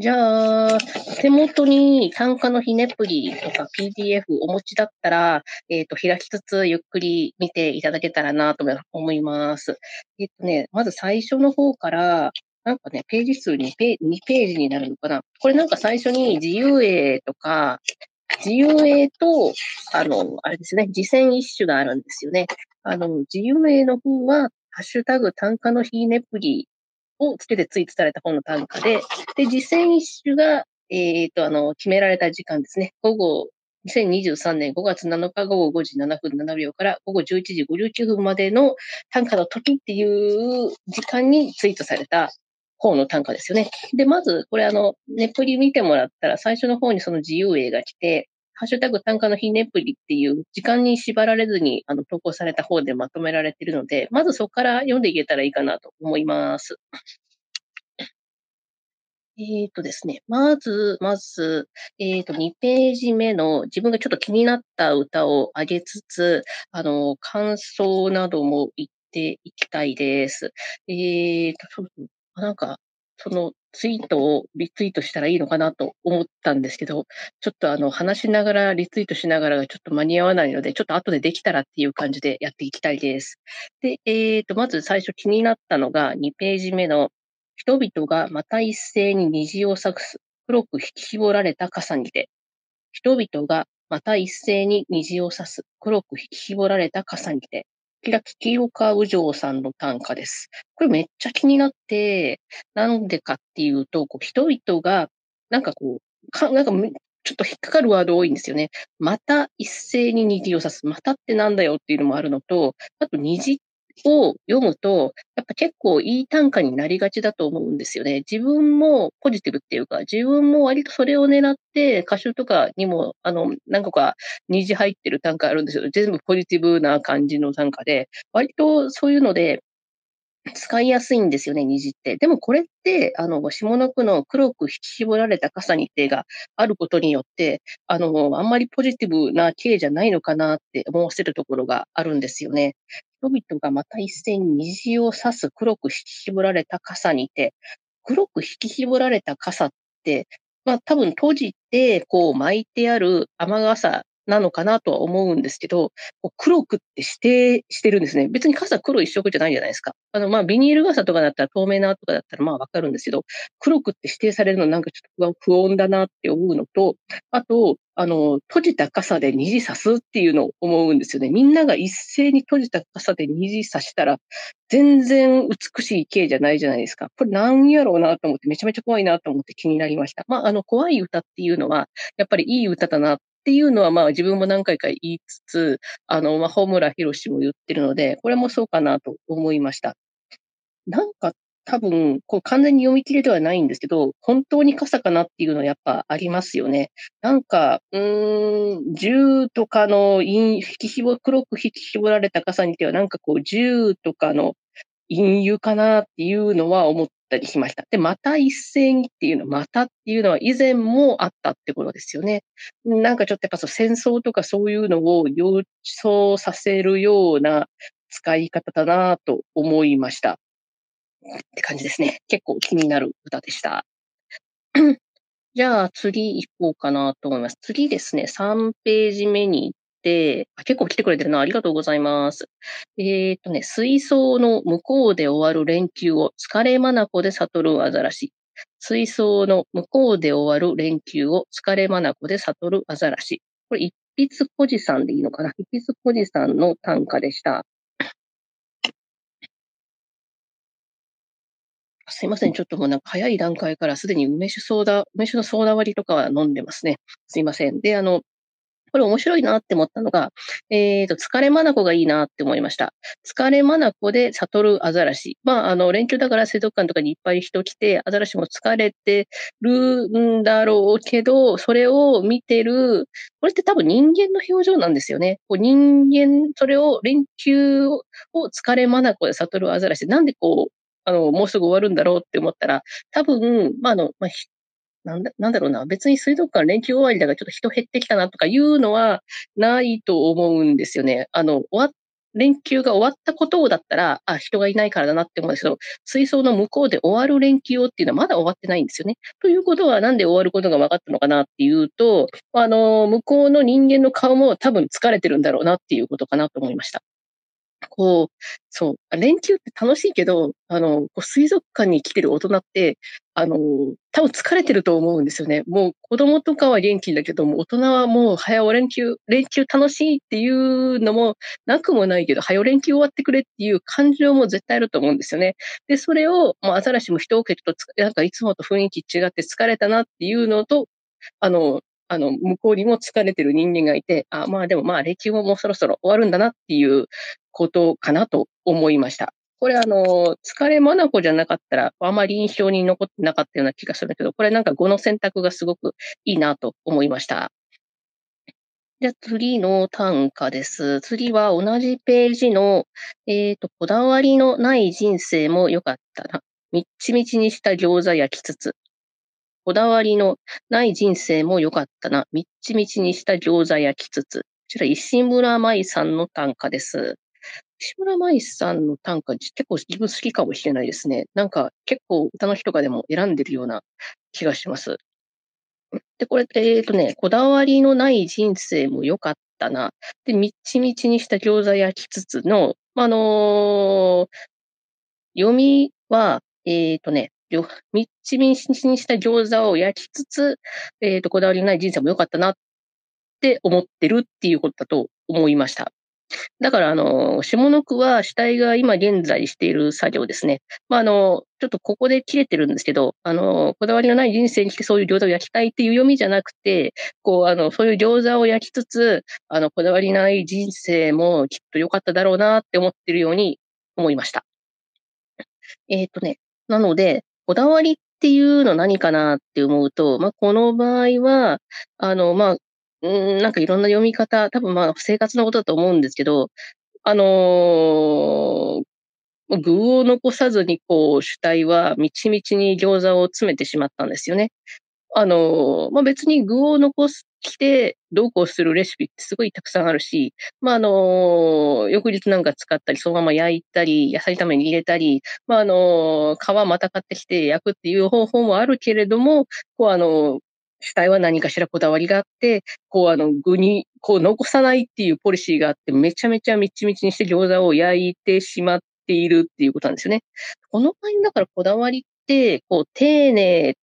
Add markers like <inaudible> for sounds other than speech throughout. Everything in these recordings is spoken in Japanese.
じゃあ、手元に単価のひねプリとか PDF お持ちだったら、えっ、と、開きつつゆっくり見ていただけたらなと思います。えっ、とね、まず最初の方から、なんかね、ページ数2ペ ,2 ページになるのかな。これなんか最初に自由英とか、自由英と、あの、あれですね、次戦一種があるんですよね。あの、自由英の方は、ハッシュタグ単価のひねプリをつけてツイートされた本の単価で、で、実践一種が、えっ、ー、と、あの、決められた時間ですね。午後、2023年5月7日午後5時7分7秒から午後11時59分までの単価の時っていう時間にツイートされた方の単価ですよね。で、まず、これあの、ネプリ見てもらったら、最初の方にその自由英が来て、ハッシュタグ単価の非ネプリっていう時間に縛られずにあの投稿された方でまとめられているので、まずそこから読んでいけたらいいかなと思います。<laughs> えっ、ー、とですね、まず、まず、えっ、ー、と、2ページ目の自分がちょっと気になった歌を上げつつ、あの、感想なども言っていきたいです。えっ、ー、と、なんか、そのツイートをリツイートしたらいいのかなと思ったんですけど、ちょっとあの、話しながら、リツイートしながらがちょっと間に合わないので、ちょっと後でできたらっていう感じでやっていきたいです。で、えっ、ー、と、まず最初気になったのが2ページ目の人々がまた一斉に虹を咲くす、黒く引き絞られた傘にて。人々がまた一斉に虹を刺す、黒く引き絞られた傘にて。キラキ清川右城さんの短歌です。これめっちゃ気になって、なんでかっていうと、こう人々が、なんかこう、かなんかちょっと引っかかるワード多いんですよね。また一斉に虹を刺す。またってなんだよっていうのもあるのと、あと虹っを読むと、やっぱ結構いい短歌になりがちだと思うんですよね。自分もポジティブっていうか、自分も割とそれを狙って歌集とかにも、あの、何個か虹入ってる短歌あるんですよ。全部ポジティブな感じの短歌で、割とそういうので、使いやすいんですよね、虹って。でもこれって、あの、下の句の黒く引き絞られた傘に手があることによって、あの、あんまりポジティブな形じゃないのかなって思わせるところがあるんですよね。人々がまた一斉に虹を刺す黒く引き絞られた傘にて、黒く引き絞られた傘って、まあ多分閉じて、こう巻いてある雨傘なのかなとは思うんですけど、黒くって指定してるんですね。別に傘黒一色じゃないじゃないですか。あの、まあ、ビニール傘とかだったら透明なとかだったらまあわかるんですけど、黒くって指定されるのなんかちょっと不穏だなって思うのと、あと、あの、閉じた傘で虹刺すっていうのを思うんですよね。みんなが一斉に閉じた傘で虹刺したら、全然美しい形じゃないじゃないですか。これなんやろうなと思って、めちゃめちゃ怖いなと思って気になりました。まあ、あの、怖い歌っていうのは、やっぱりいい歌だなっていうのは、まあ自分も何回か言いつつ、あの、まあ、ホムラヒロシも言ってるので、これもそうかなと思いました。なんか多分、こう完全に読み切れではないんですけど、本当に傘かなっていうのはやっぱありますよね。なんか、うーん、銃とかの引き絞、黒く引き絞られた傘にては、なんかこう、銃とかの隠喩かなっていうのは思ったりしました。で、また一斉にっていうの、またっていうのは以前もあったってことですよね。なんかちょっとやっぱそう戦争とかそういうのを予想させるような使い方だなと思いました。って感じですね。結構気になる歌でした。<clears throat> じゃあ次行こうかなと思います。次ですね、3ページ目に行って、結構来てくれてるな。ありがとうございます。えっ、ー、とね、水槽の向こうで終わる連休を疲れまなこで悟るアザラシ。水槽の向こうで終わる連休を疲れまなこで悟るアザラシ。これ、一筆小路さんでいいのかな？一筆小路さんの短歌でした。すいません。ちょっともうなんか早い段階からすでに梅酒ソーダ、梅酒のソーダ割りとかは飲んでますね。すいません。で、あの、これ面白いなって思ったのが、えっ、ー、と、疲れまなこがいいなって思いました。疲れまなこで悟るアザラシ。まあ、あの、連休だから水族館とかにいっぱい人来て、アザラシも疲れてるんだろうけど、それを見てる、これって多分人間の表情なんですよね。こう人間、それを連休を疲れまなこで悟るアザラシ。なんでこう、あの、もうすぐ終わるんだろうって思ったら、多分、まあ、あの、まあ、なんだ、なんだろうな。別に水族館連休終わりだからちょっと人減ってきたなとかいうのはないと思うんですよね。あの、終わ連休が終わったことだったら、あ、人がいないからだなって思うんですけど、水槽の向こうで終わる連休っていうのはまだ終わってないんですよね。ということは、なんで終わることが分かったのかなっていうと、あの、向こうの人間の顔も多分疲れてるんだろうなっていうことかなと思いました。こう、そう、連休って楽しいけど、あの、こう水族館に来てる大人って、あの、多分疲れてると思うんですよね。もう子供とかは元気だけども、大人はもう早お連休、連休楽しいっていうのもなくもないけど、早お連休終わってくれっていう感情も絶対あると思うんですよね。で、それを、まあ、アザラシも人を受けると、なんかいつもと雰囲気違って疲れたなっていうのと、あの、あの、向こうにも疲れてる人間がいて、あ、まあでもまあ、連休ももうそろそろ終わるんだなっていうことかなと思いました。これあの、疲れまなこじゃなかったら、あまり印象に残ってなかったような気がするんだけど、これなんか語の選択がすごくいいなと思いました。じゃあ次の短歌です。次は同じページの、えっ、ー、と、こだわりのない人生も良かったな。みっちみちにした餃子焼きつつ。こだわりのない人生も良かったな。みっちみちにした餃子焼きつつ。こちら石村舞さんの短歌です。石村舞さんの短歌、結構自分好きかもしれないですね。なんか結構歌の日とかでも選んでるような気がします。で、これ、えっ、ー、とね、こだわりのない人生も良かったな。で、みっちみちにした餃子焼きつつの、あのー、読みは、えっ、ー、とね、みっちみちにした餃子を焼きつつ、えっ、と、こだわりのない人生も良かったなって思ってるっていうことだと思いました。だから、あの、下の句は死体が今現在している作業ですね。まあ、あの、ちょっとここで切れてるんですけど、あの、こだわりのない人生にしてそういう餃子を焼きたいっていう読みじゃなくて、こう、あの、そういう餃子を焼きつつ、あの、こだわりない人生もきっと良かっただろうなって思ってるように思いました。えっ、ー、とね、なので、こだわりっていうの何かなって思うと、まあ、この場合は、あの、まあ、うん、なんかいろんな読み方、多分まあ生活のことだと思うんですけど、あのー、具を残さずにこう主体はみちみちに餃子を詰めてしまったんですよね。あの、まあ、別に具を残してどうこうするレシピってすごいたくさんあるし、まあ、あの、翌日なんか使ったり、そのまま焼いたり、野菜炒めに入れたり、まあ、あの皮また買ってきて焼くっていう方法もあるけれども、こうあの主体は何かしらこだわりがあって、こうあの具にこう残さないっていうポリシーがあって、めちゃめちゃみちみちにして餃子を焼いてしまっているっていうことなんですよね。この場合だからこだわりって、こう丁寧、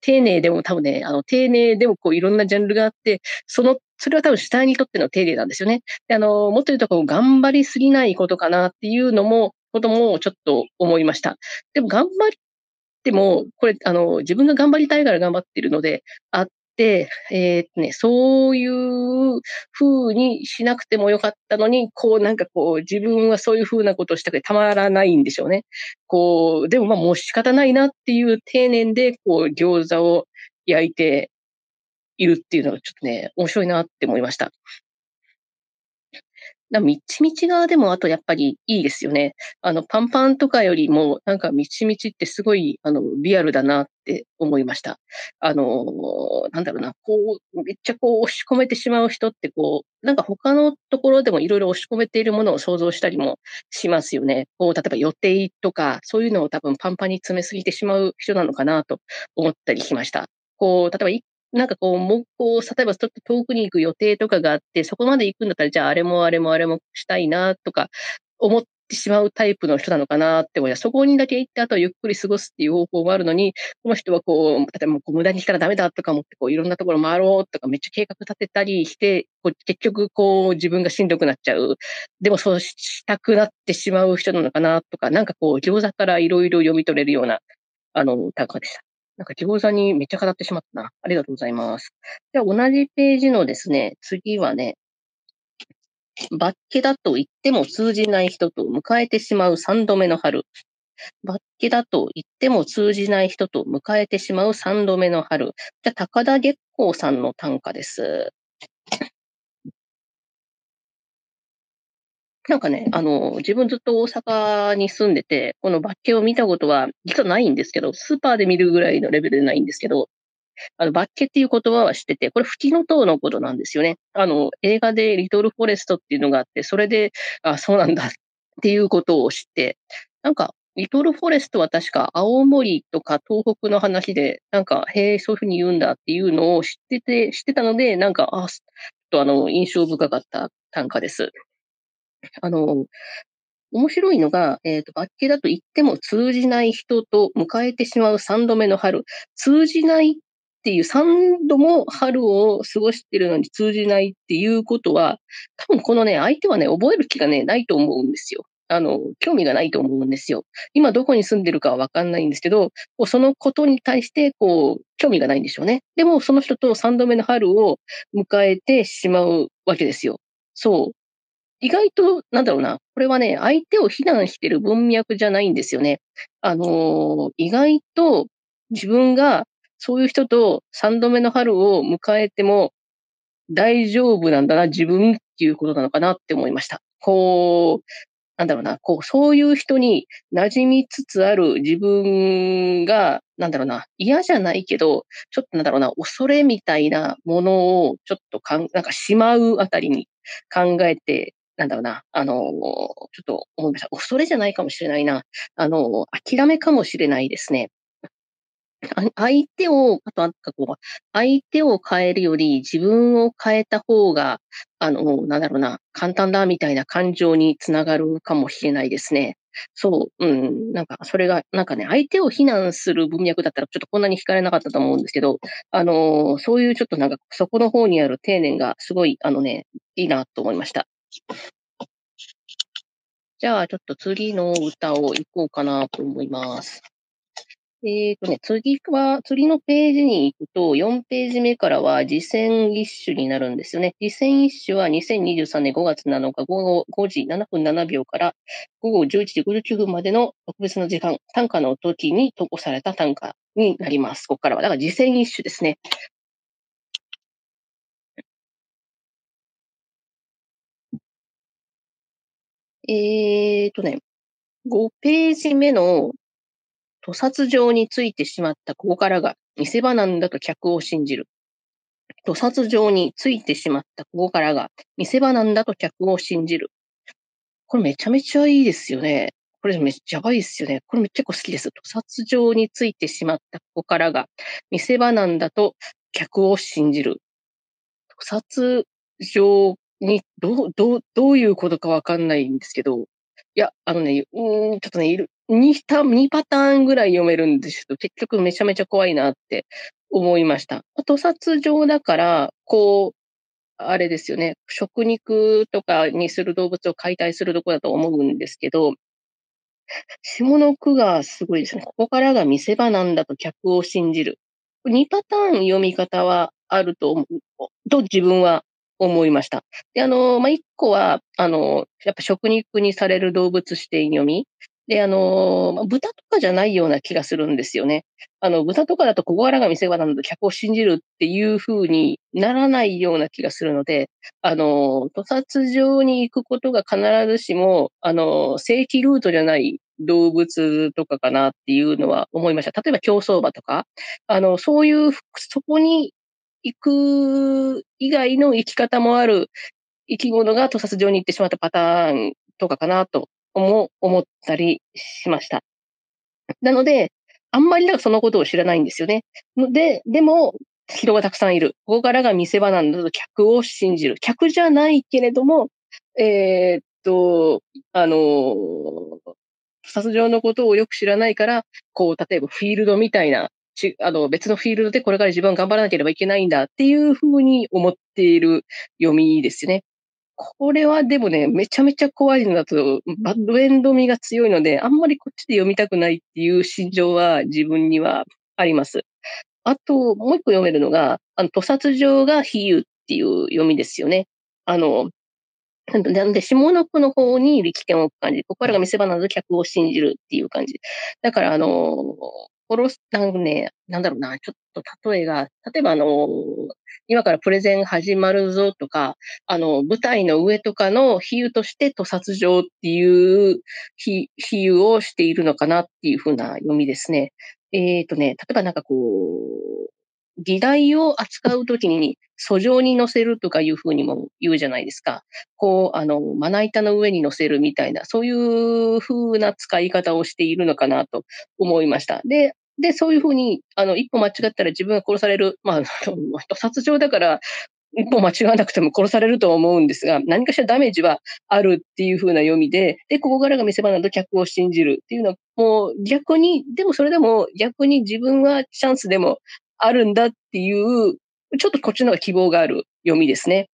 丁寧でも多分ね、あの丁寧でもこういろんなジャンルがあって、その、それは多分主体にとっての丁寧なんですよね。であの、もっと言うとこう頑張りすぎないことかなっていうのも、こともちょっと思いました。でも頑張っても、これ、あの、自分が頑張りたいから頑張ってるのであっ、えー、っとね、そういう風にしなくてもよかったのに、こうなんかこう自分はそういう風なことをしたくてたまらないんでしょうね。こう、でもまあもう仕方ないなっていう丁寧で、こう餃子を焼いているっていうのがちょっとね、面白いなって思いました。だみちみちがでもあとやっぱりいいですよね。あの、パンパンとかよりも、なんかみちみちってすごい、あの、リアルだなって思いました。あの、なんだろうな、こう、めっちゃこう押し込めてしまう人ってこう、なんか他のところでもいろいろ押し込めているものを想像したりもしますよね。こう、例えば予定とか、そういうのを多分パンパンに詰めすぎてしまう人なのかなと思ったりしました。こう、例えばなんかこう、もう、こう、例えばちょっと遠くに行く予定とかがあって、そこまで行くんだったら、じゃああれもあれもあれもしたいな、とか、思ってしまうタイプの人なのかなって思います。そこにだけ行って、あとはゆっくり過ごすっていう方法もあるのに、この人はこう、例えばこう無駄にしたらダメだとか思って、こう、いろんなところ回ろうとか、めっちゃ計画立てたりして、こう結局、こう、自分がしんどくなっちゃう。でも、そうしたくなってしまう人なのかなとか、なんかこう、餃子からいろいろ読み取れるような、あの、短歌でした。なんか餃子にめっちゃ語ってしまったな。ありがとうございます。じゃあ同じページのですね、次はね、バッケだと言っても通じない人と迎えてしまう三度目の春。バッケだと言っても通じない人と迎えてしまう三度目の春。じゃあ高田月光さんの短歌です。なんかね、あの、自分ずっと大阪に住んでて、このバッケを見たことは実はないんですけど、スーパーで見るぐらいのレベルでないんですけど、あの、バッケっていう言葉は知ってて、これ吹きの塔のことなんですよね。あの、映画でリトルフォレストっていうのがあって、それで、あ、そうなんだっていうことを知って、なんか、リトルフォレストは確か青森とか東北の話で、なんか、へえ、そういうふうに言うんだっていうのを知ってて、知ってたので、なんか、あ、ちょっとあの、印象深かった短歌です。あの、面白いのが、えっ、ー、と、バッケだと言っても通じない人と迎えてしまう三度目の春。通じないっていう三度も春を過ごしてるのに通じないっていうことは、多分このね、相手はね、覚える気がね、ないと思うんですよ。あの、興味がないと思うんですよ。今どこに住んでるかはわかんないんですけど、そのことに対して、こう、興味がないんでしょうね。でも、その人と三度目の春を迎えてしまうわけですよ。そう。意外と、なんだろうな、これはね、相手を非難してる文脈じゃないんですよね。あのー、意外と自分がそういう人と三度目の春を迎えても大丈夫なんだな、自分っていうことなのかなって思いました。こう、なんだろうな、こう、そういう人に馴染みつつある自分が、なんだろうな、嫌じゃないけど、ちょっとなんだろうな、恐れみたいなものをちょっとかん、なんかしまうあたりに考えてなんだろうな、あの、ちょっと思いました。恐れじゃないかもしれないな。あの、諦めかもしれないですね。相手を、あと、なんかこう、相手を変えるより自分を変えた方が、あの、なんだろうな、簡単だみたいな感情につながるかもしれないですね。そう、うん、なんか、それが、なんかね、相手を非難する文脈だったら、ちょっとこんなに惹かれなかったと思うんですけど、あの、そういうちょっとなんか、そこの方にある丁寧が、すごい、あのね、いいなと思いました。じゃあ、ちょっと次の歌を行こうかなと思います。え、ー、とね、次は、次のページに行くと、4ページ目からは実践一首になるんですよね。実践一首は2023年5月7日午後5時7分7秒から午後11時59分までの特別な時間、短歌の時に投稿された短歌になります。ここからは。だから実践一首ですね。えーとね、5ページ目の屠殺場についてしまったここからが見せ場なんだと客を信じる。屠殺場についてしまったここからが見せ場なんだと客を信じる。これめちゃめちゃいいですよね。これめっちゃやばいですよね。これ結構好きです。屠殺場についてしまったここからが見せ場なんだと客を信じる。屠殺場に、どう、どう、どういうことかわかんないんですけど、いや、あのね、うん、ちょっとね、いる、2, 2パターンぐらい読めるんですけど、結局めちゃめちゃ怖いなって思いました。屠殺場だから、こう、あれですよね、食肉とかにする動物を解体するとこだと思うんですけど、下の句がすごいですね。ここからが見せ場なんだと客を信じる。2パターン読み方はあると思う、と自分は思いました。で、あの、まあ、一個は、あの、やっぱ食肉にされる動物視点読み。で、あの、まあ、豚とかじゃないような気がするんですよね。あの、豚とかだとここからが見せ場なので客を信じるっていう風にならないような気がするので、あの、屠殺場に行くことが必ずしも、あの、正規ルートじゃない動物とかかなっていうのは思いました。例えば競走馬とか、あの、そういう、そこに行く以外の生き方もある生き物が屠殺場に行ってしまったパターンとかかなと思思ったりしました。なので、あんまりなんかそのことを知らないんですよね。で、でも、人がたくさんいる。ここからが見せ場なんだと客を信じる。客じゃないけれども、えー、っと、あの、殺場のことをよく知らないから、こう、例えばフィールドみたいなちあの別のフィールドでこれから自分は頑張らなければいけないんだっていうふうに思っている読みですね。これはでもね、めちゃめちゃ怖いのだと、バッドエンド味が強いので、あんまりこっちで読みたくないっていう心情は自分にはあります。あと、もう一個読めるのが、あの、屠殺場が比喩っていう読みですよね。あの、なんで、下の句の方に力点を置く感じ。ここからが見せ場なの客を信じるっていう感じ。だから、あの、殺す、なんかね、なんだろうな、ちょっと例えが、例えばあの、今からプレゼン始まるぞとか、あの、舞台の上とかの比喩として屠殺場っていう比喩をしているのかなっていうふうな読みですね。えっ、ー、とね、例えばなんかこう、議題を扱うときに、訴状に載せるとかいうふうにも言うじゃないですか。こう、あの、まな板の上に載せるみたいな、そういうふうな使い方をしているのかなと思いました。で、で、そういうふうに、あの、一歩間違ったら自分が殺される。まあ、<laughs> 殺状だから、一歩間違わなくても殺されると思うんですが、何かしらダメージはあるっていう風な読みで、で、ここからが見せ場など客を信じるっていうのは、もう逆に、でもそれでも逆に自分はチャンスでもあるんだっていう、ちょっとこっちの方が希望がある読みですね。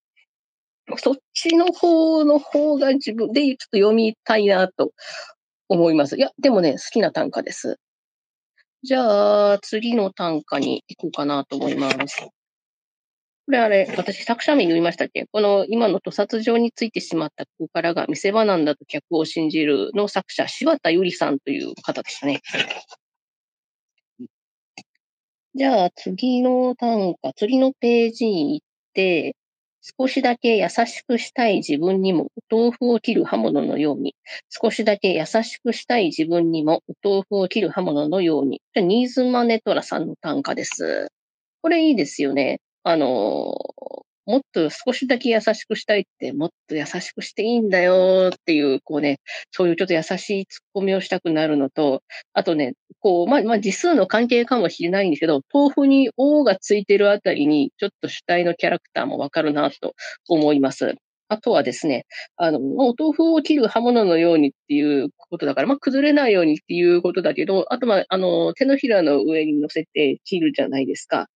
そっちの方の方が自分でちょっと読みたいなと思います。いや、でもね、好きな短歌です。じゃあ、次の短歌に行こうかなと思います。これあれ、私作者名言いましたっけ？この今の屠殺状についてしまったここからが見せ場なんだと客を信じるの作者、柴田ゆりさんという方でしたね。じゃあ次の短歌、次のページに行って、少しだけ優しくしたい自分にもお豆腐を切る刃物のように、少しだけ優しくしたい自分にもお豆腐を切る刃物のように。ニーズマネトラさんの短歌です。これいいですよね。あの、もっと少しだけ優しくしたいって、もっと優しくしていいんだよっていう、こうね、そういうちょっと優しいツッコミをしたくなるのと、あとね、こう、まあ、まあ、字数の関係かもしれないんですけど、豆腐に O がついてるあたりに、ちょっと主体のキャラクターもわかるなと思います。あとはですね、あの、お豆腐を切る刃物のようにっていうことだから、まあ、崩れないようにっていうことだけど、あと、まあ、あの、手のひらの上に乗せて切るじゃないですか。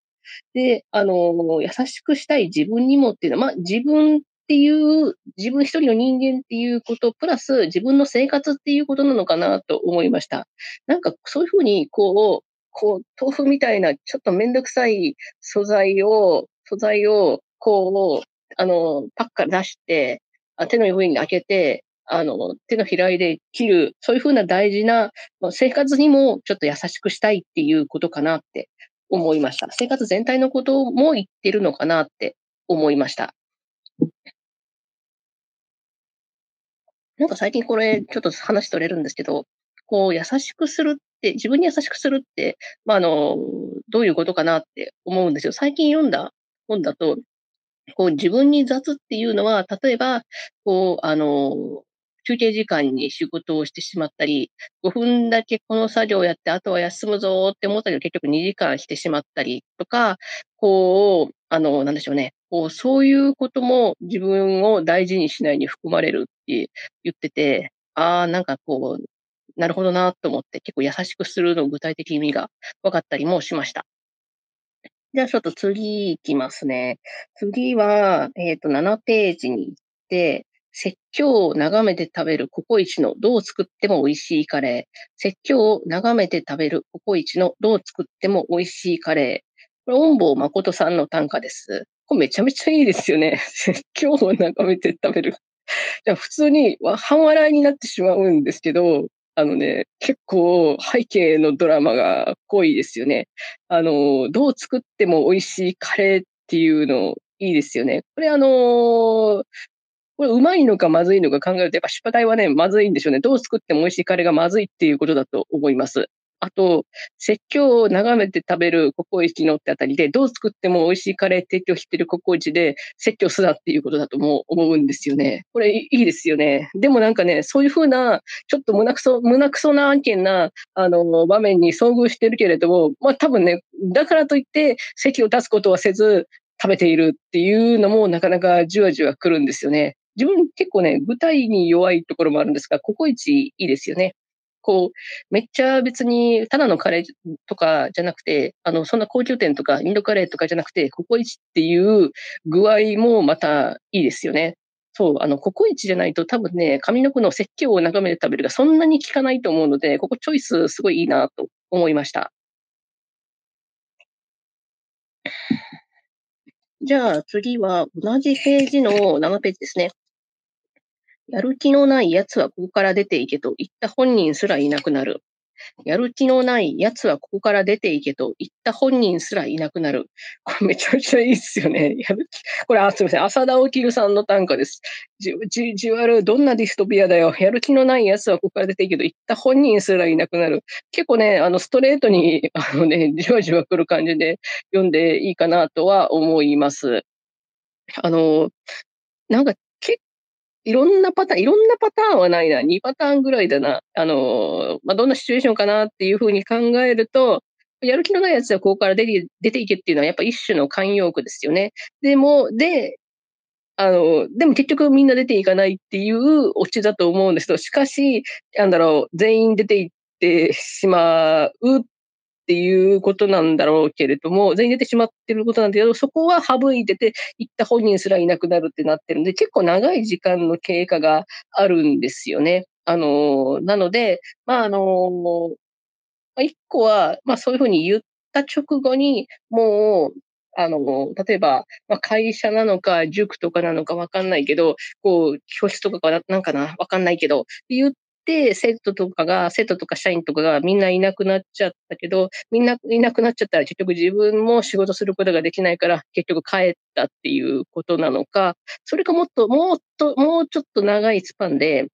で、あの、優しくしたい自分にもっていうのは、まあ、自分っていう、自分一人の人間っていうこと、プラス自分の生活っていうことなのかなと思いました。なんかそういうふうに、こう、こう、豆腐みたいなちょっとめんどくさい素材を、素材を、こう、あの、パックから出して、手の上に開けて、あの、手のひらいで切る、そういうふうな大事な生活にもちょっと優しくしたいっていうことかなって思いました。生活全体のことも言ってるのかなって思いました。なんか最近これ、ちょっと話取れるんですけど、こう、優しくするって、自分に優しくするって、まあ、あの、どういうことかなって思うんですよ。最近読んだ本だと、こう、自分に雑っていうのは、例えば、こう、あの、休憩時間に仕事をしてしまったり、5分だけこの作業をやって、あとは休むぞって思ったけど、結局2時間してしまったりとか、こう、あの、なんでしょうね。こう、そういうことも自分を大事にしないに含まれるって言ってて、ああ、なんかこう、なるほどなと思って、結構優しくするの具体的意味が分かったりもしました。じゃあちょっと次行きますね。次は、えっ、ー、と、7ページに行って、説教を眺めて食べるココイチのどう作っても美味しいカレー。説教を眺めて食べるココイチのどう作っても美味しいカレー。これ、恩坊誠さんの短歌です。これめちゃめちゃいいですよね。<laughs> 説教を眺めて食べる。普通に半笑いになってしまうんですけど、あのね、結構背景のドラマが濃いですよね。あの、どう作っても美味しいカレーっていうのいいですよね。これあのこれ、うまいのかまずいのか考えると、やっぱ失敗はね、まずいんでしょうね。どう作っても美味しいカレーがまずいっていうことだと思います。あと、説教を眺めて食べるココイチのってあたりで、どう作っても美味しいカレー提供してるココイチで、説教すだっていうことだとも思うんですよね。これいいですよね。でもなんかね、そういうふうな、ちょっと胸くそ、胸くそな案件な、あの、場面に遭遇してるけれども、まあ多分ね、だからといって、席を立つことはせず、食べているっていうのもなかなかじわじわ来るんですよね。自分結構ね、舞台に弱いところもあるんですが、ココイチいいですよね。こう、めっちゃ別に、ただのカレーとかじゃなくて、あの、そんな高級店とか、インドカレーとかじゃなくて、ココイチっていう具合もまたいいですよね。そう、あの、ココイチじゃないと多分ね、上の句の説教を眺めて食べるがそんなに効かないと思うので、ここチョイスすごいいいなと思いました。じゃあ次は同じページの7ページですね。やる気のない奴はここから出ていけと言った本人すらいなくなる。やる気のない奴はここから出ていけと言った本人すらいなくなる。これめちゃめちゃいいっすよね。やる気、これ、あ、すみません。浅田起さんの短歌です。じ、じ、じわる、どんなディストピアだよ。やる気のない奴はここから出ていけと言った本人すらいなくなる。結構ね、あの、ストレートに、<laughs> あのね、じわじわ来る感じで読んでいいかなとは思います。あの、なんかいろんなパターン、いろんなパターンはないな。2パターンぐらいだな。あの、まあ、どんなシチュエーションかなっていうふうに考えると、やる気のないやつはここから出て出ていけっていうのはやっぱ一種の慣用句ですよね。でも、で、あの、でも結局みんな出ていかないっていうオチだと思うんですけど、しかし、なんだろう、全員出ていってしまうっていうことなんだろうけれども、全員出てしまってることなんだけど、そこは省いてて、行った本人すらいなくなるってなってるんで、結構長い時間の経過があるんですよね。あの、なので、まあ、あの、一個は、まあそういうふうに言った直後に、もう、あの、例えば、まあ、会社なのか、塾とかなのかわかんないけど、こう、教室とかかなんかなわかんないけど、言っ、生徒とかが、生徒とか社員とかがみんないなくなっちゃったけど、みんないなくなっちゃったら結局自分も仕事することができないから、結局帰ったっていうことなのか、それかもっと、もっと、もうちょっと長いスパンで、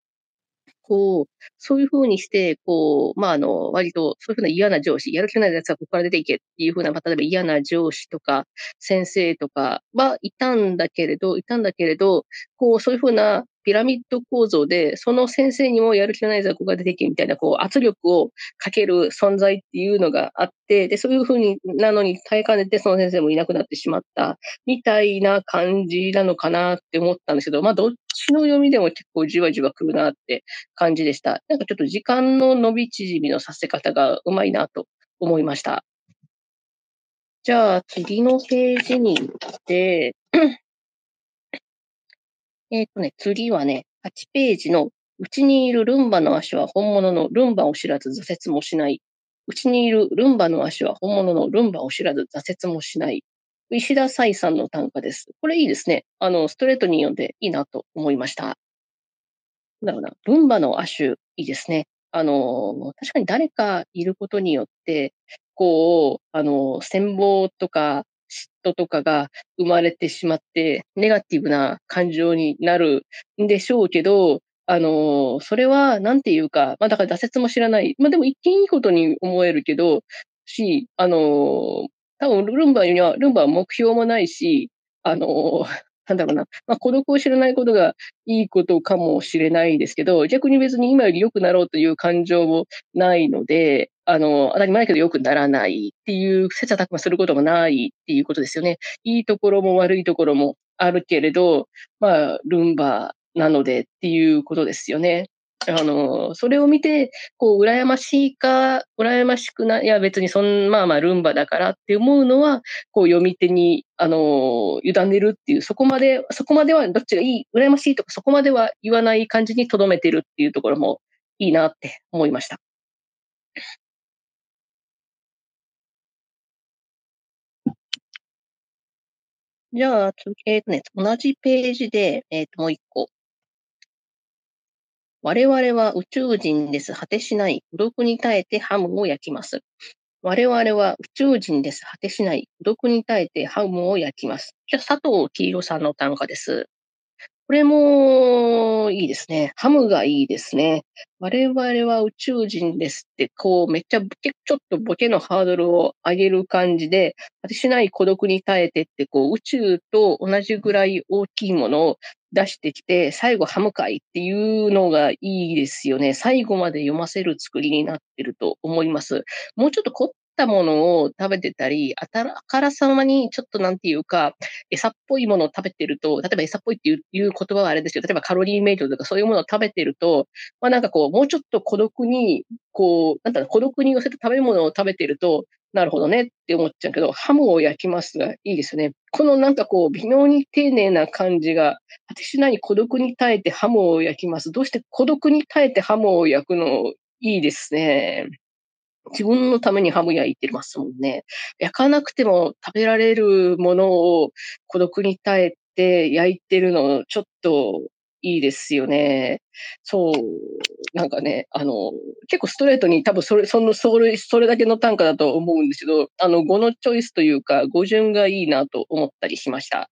こう、そういうふうにして、こう、まあ、あの、割と、そういうふうな嫌な上司、やる気ない奴はここから出ていけっていうふうな、まあ、例えば嫌な上司とか、先生とかはいたんだけれど、いたんだけれど、こう、そういうふうなピラミッド構造で、その先生にもやる気のない雑魚が出てきてみたいな、こう、圧力をかける存在っていうのがあって、で、そういうふうになのに耐えかねて、その先生もいなくなってしまった、みたいな感じなのかなって思ったんですけど、まあ、どっちの読みでも結構じわじわ来るなって感じでした。なんかちょっと時間の伸び縮みのさせ方がうまいなと思いました。じゃあ、次のページに行って、えっ、とね、次はね、8ページの、うちにいるルンバの足は本物のルンバを知らず挫折もしない。うちにいるルンバの足は本物のルンバを知らず挫折もしない。石田彩さんの短歌です。これいいですね。あの、ストレートに読んでいいなと思いました。だから、ルンバの亜種、いいですね。あの、確かに誰かいることによって、こう、あの、戦望とか、嫉妬とかが生まれてしまって、ネガティブな感情になるんでしょうけど、あの、それは、なんていうか、まあだから挫折も知らない。まあでも一見いいことに思えるけど、し、あの、多分ルンバには、ルンバは目標もないし、あの、<laughs> なんだろうな、まあ、孤独を知らないことがいいことかもしれないですけど、逆に別に今より良くなろうという感情もないので、あの、当たり前だけど良くならないっていう、切磋琢磨することもないっていうことですよね。いいところも悪いところもあるけれど、まあ、ルンバなのでっていうことですよね。あの、それを見て、こう、羨ましいか、羨ましくない、いや別にそん、まあまあルンバだからって思うのは、こう、読み手に、あの、委ねるっていう、そこまで、そこまではどっちがいい、羨ましいとか、そこまでは言わない感じに留めてるっていうところもいいなって思いました。じゃあ、次、えっ、ー、とね、同じページで、えっ、ー、と、もう一個。我々は宇宙人です。果てしない。孤独に耐えてハムを焼きます。我々は宇宙人です。果てしない。孤独に耐えてハムを焼きます。じゃあ、佐藤黄色さんの短歌です。これもいいですね。ハムがいいですね。我々は宇宙人ですって、こう、めっちゃ、ちょっとボケのハードルを上げる感じで、果てしない孤独に耐えてって、こう、宇宙と同じぐらい大きいものを出してきて、最後ハム会っていうのがいいですよね。最後まで読ませる作りになってると思います。もうちょっと凝ったものを食べてたり、あたらからさまにちょっとなんていうか、餌っぽいものを食べてると、例えば餌っぽいっていう言葉はあれですけど、例えばカロリーメイトとかそういうものを食べてると、まあなんかこう、もうちょっと孤独に、こう、なんだろう孤独に寄せた食べ物を食べてると、なるほどねって思っちゃうけど、ハムを焼きますがいいですよね。このなんかこう、微妙に丁寧な感じが、私何孤独に耐えてハムを焼きます。どうして孤独に耐えてハムを焼くの？いいですね。自分のためにハム焼いてますもんね。焼かなくても食べられるものを孤独に耐えて焼いてるの、ちょっといいですよね。そうなんかね、あの、結構ストレートに多分それ、その、それ、それだけの単価だと思うんですけど、あの、語のチョイスというか、語順がいいなと思ったりしました。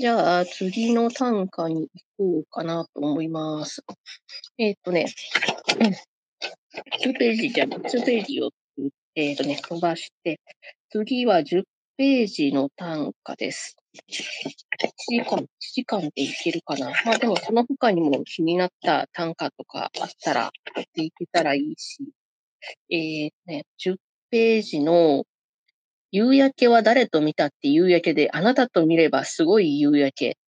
じゃあ、次の単価に行こうかなと思います。えっ、とね、2ページじゃ、2ページを、えっ、とね、飛ばして、次は10ページの単価です。1時間、1時間でいけるかな。まあでもその他にも気になった単価とかあったら、やっていけたらいいし。えー、ね、10ページの夕焼けは誰と見たって夕焼けで、あなたと見ればすごい夕焼け。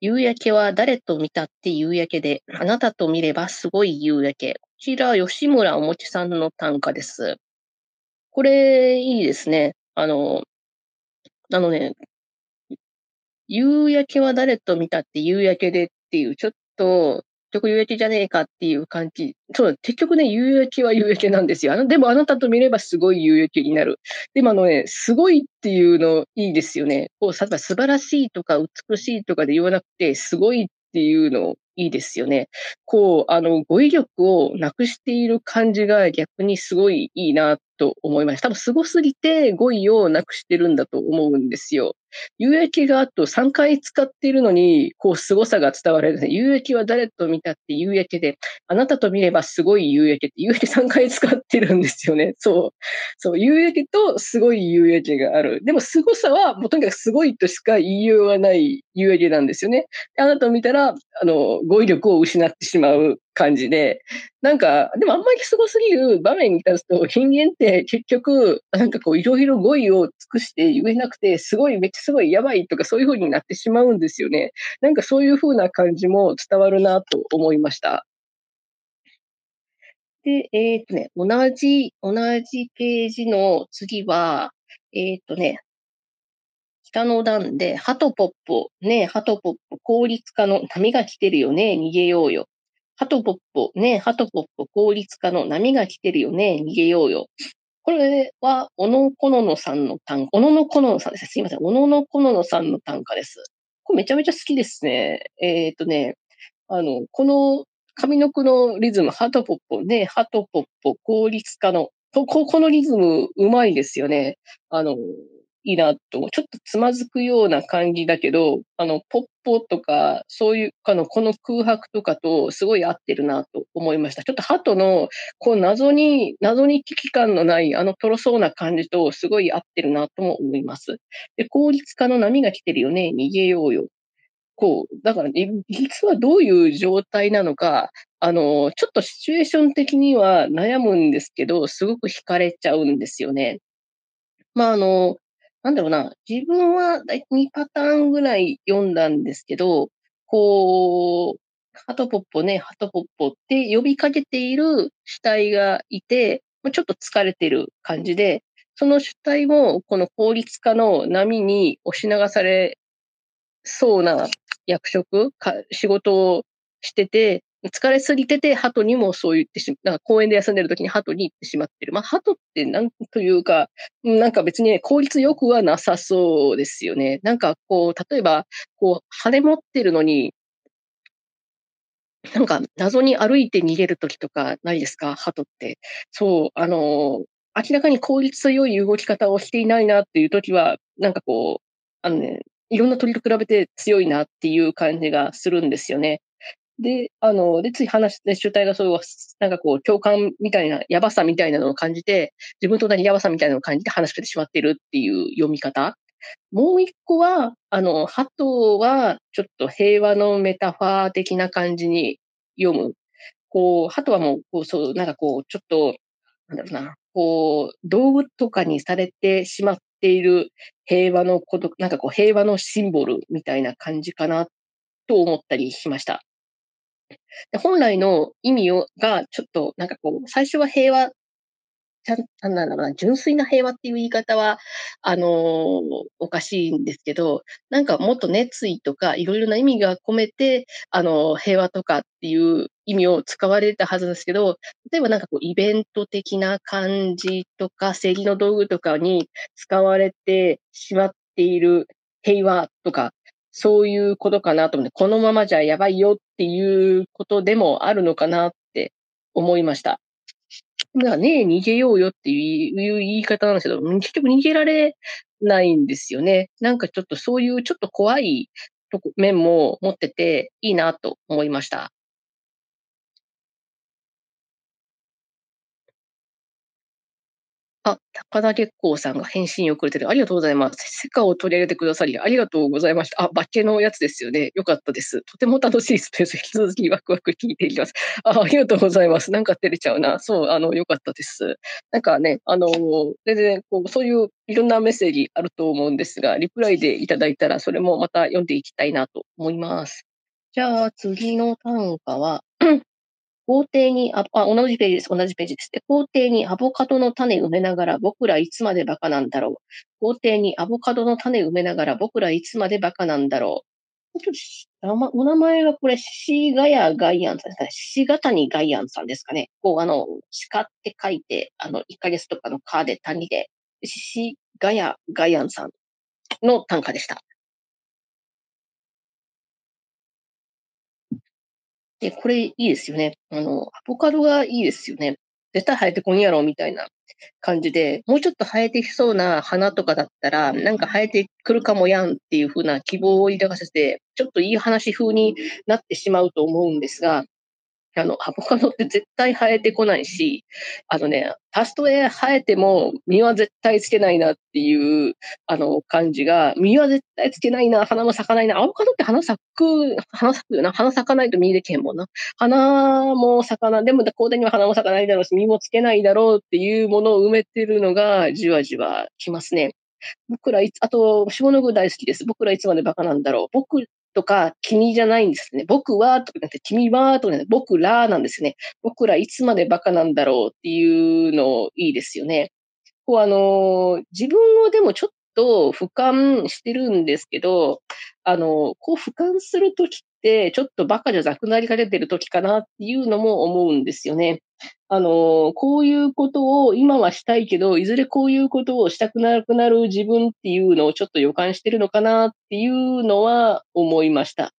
夕焼けは誰と見たって夕焼けで、あなたと見ればすごい夕焼け。こちら、吉村おもちさんの短歌です。これ、いいですね。あの、あのね、夕焼けは誰と見たって夕焼けでっていう、ちょっと局夕焼けじゃねえかっていう感じ。そう、結局ね、夕焼けは夕焼けなんですよ。あの、でもあなたと見ればすごい夕焼けになる。でもあのね、すごいっていうのいいですよね。こう、例えば素晴らしいとか美しいとかで言わなくて、すごいっていうのいいですよね。こう、あの、語彙力をなくしている感じが逆にすごいいいなと思いました。多分すごすぎて語彙をなくしてるんだと思うんですよ。有益があと3回使っているのに、こう、凄さが伝わるです、ね。有益は誰と見たって有益で、あなたと見ればすごい有益って、有益3回使ってるんですよね。そう。そう、有益とすごい有益がある。でも凄さは、もうとにかくすごいとしか言いようがない有益なんですよね。あなたを見たら、あの、語彙力を失ってしまう感じで、なんか、でもあんまりすごすぎる場面に立つと、人間って結局、なんかこう、いろいろ語彙を尽くして言えなくて、すごい、めっちゃすごいやばいとかそういう風になってしまうんですよね。なんかそういう風な感じも伝わるなと思いました。で、えっ、とね、同じ、同じページの次は、えっ、とね、北の段で、ハトポッポ、ねえ、ハトポッポ、効率化の波が来てるよね、逃げようよ。ハトポッポ、ねえ、ハトポッポ、効率化の波が来てるよね、逃げようよ。これは、小野こののさんの短歌、小野のこののさんです。すいません。小野のこののさんの短歌です。これめちゃめちゃ好きですね。えっ、ー、とね、あの、この上の句のリズム、ハトポッポね、ハトポッポ、効率化の、ここのリズム、うまいですよね。あの、いなと、ちょっとつまずくような感じだけど、あの、ポッポとか、そういう、あの、この空白とかとすごい合ってるなと思いました。ちょっと鳩の、こう、謎に、謎に危機感のない、あの、とろそうな感じとすごい合ってるなとも思います。で、効率化の波が来てるよね、逃げようよ。こう、だから、実はどういう状態なのか、あの、ちょっとシチュエーション的には悩むんですけど、すごく惹かれちゃうんですよね。まあ、あの、なんだろうな、自分は2パターンぐらい読んだんですけど、こう、ハトポッポね、ハトポッポって呼びかけている主体がいて、ちょっと疲れてる感じで、その主体もこの効率化の波に押し流されそうな役職か、仕事をしてて、疲れすぎてて、鳩にもそう言ってしま、なんか公園で休んでる時に鳩に行ってしまってる。まあ、鳩ってなんというか、なんか別に、ね、効率よくはなさそうですよね。なんかこう、例えば、こう、羽持ってるのに、なんか謎に歩いて逃げる時とかないですか？鳩って。そう、あの、明らかに効率よい動き方をしていないなっていう時は、なんかこう、あのね、いろんな鳥と比べて強いなっていう感じがするんですよね。で、あの、で、つい話して、主体がそういう、なんかこう、共感みたいな、やばさみたいなのを感じて、自分と同じやばさみたいなのを感じて話してしまってるっていう読み方。もう一個は、あの、ハトは、ちょっと平和のメタファー的な感じに読む。こう、ハトはもう、こう、そう、なんかこう、ちょっと、なんだろうな、こう、道具とかにされてしまっている平和のこと、なんかこう、平和のシンボルみたいな感じかなと思ったりしました。で本来の意味をが、ちょっとなんかこう、最初は平和、ちゃん、なんだろうな、純粋な平和っていう言い方は、あのー、おかしいんですけど、なんかもっと熱意とか、いろいろな意味が込めて、あのー、平和とかっていう意味を使われたはずですけど、例えばなんかこう、イベント的な感じとか、正義の道具とかに使われてしまっている平和とか、そういうことかなと思って、このままじゃやばいよっていうことでもあるのかなって思いました。だからね、逃げようよっていう言い方なんですけど、結局逃げられないんですよね。なんかちょっとそういうちょっと怖い面も持ってていいなと思いました。あ、高田月光さんが返信をくれてる。ありがとうございます。世界を取り上げてくださり、ありがとうございました。あ、化けのやつですよね。よかったです。とても楽しいスペース。引き続き <laughs> ワクワク聞いていきます。あ、ありがとうございます。なんか照れちゃうな。そう、あの、よかったです。なんかね、あの、全然、こう、そういういろんなメッセージあると思うんですが、リプライでいただいたら、それもまた読んでいきたいなと思います。じゃあ、次の単価は、校庭に、あ、あ、同じページです。同じページです。で、校庭にアボカドの種埋めながら僕らいつまでバカなんだろう。校庭にアボカドの種埋めながら僕らいつまでバカなんだろう。ちょっと、お名前はこれ、シガヤガイアンさんですかね。シガタニガイアンさんですかね。こう、あの、鹿って書いて、あの、1ヶ月とかのカーで谷で、シガヤガイアンさんの単価でした。で、これいいですよね。あの、アボカドがいいですよね。絶対生えてこんやろ、みたいな感じで、もうちょっと生えてきそうな花とかだったら、なんか生えてくるかもやんっていう風な希望を抱かせて、ちょっといい話風になってしまうと思うんですが、あの、アボカドって絶対生えてこないし、あのね、タストへ生えても実は絶対つけないなっていう、あの、感じが、実は絶対つけないな、花も咲かないな。アボカドって花咲く、花咲くよな。花咲かないと実でけんもんな。花も咲かない。でも、高田には花も咲かないだろうし、実もつけないだろうっていうものを埋めてるのが、じわじわきますね。僕らいつ、あと、下の句大好きです。僕らいつまでバカなんだろう。僕とか、君じゃないんですね。僕はとかなって、君はとかなって、僕らなんですね。僕らいつまでバカなんだろうっていうのいいですよね。こうあの、自分をでもちょっと俯瞰してるんですけど、あの、こう俯瞰するときっ、ちょっとバカじゃなくなりかけてるときかなっていうのも思うんですよね。あの、こういうことを今はしたいけど、いずれこういうことをしたくなくなる自分っていうのをちょっと予感してるのかなっていうのは思いました。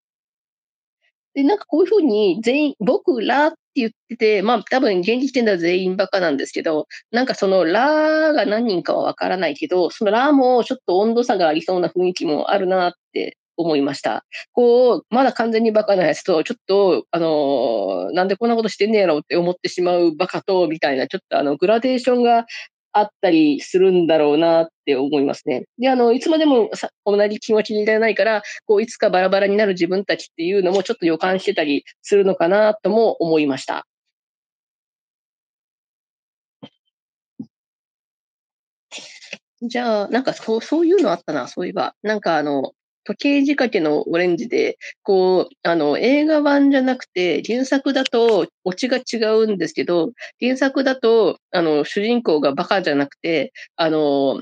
で、なんかこういうふうに全員、僕らって言ってて、まあ多分現時点では全員バカなんですけど、なんかそのらが何人かはわからないけど、そのらもちょっと温度差がありそうな雰囲気もあるなって思いました。こう、まだ完全にバカなやつと、ちょっと、あのなんでこんなことしてんねやろって思ってしまうバカと、みたいな、ちょっとあの、グラデーションがあったりするんだろうなって思いますね。で、あの、いつまでも同じ気持ちにいられないから、こう、いつかバラバラになる自分たちっていうのもちょっと予感してたりするのかなとも思いました。じゃあ、なんかそう、そういうのあったな、そういえば。なんかあの、時計仕掛けのオレンジで、こう、あの、映画版じゃなくて、原作だとオチが違うんですけど、原作だと、あの、主人公がバカじゃなくて、あの、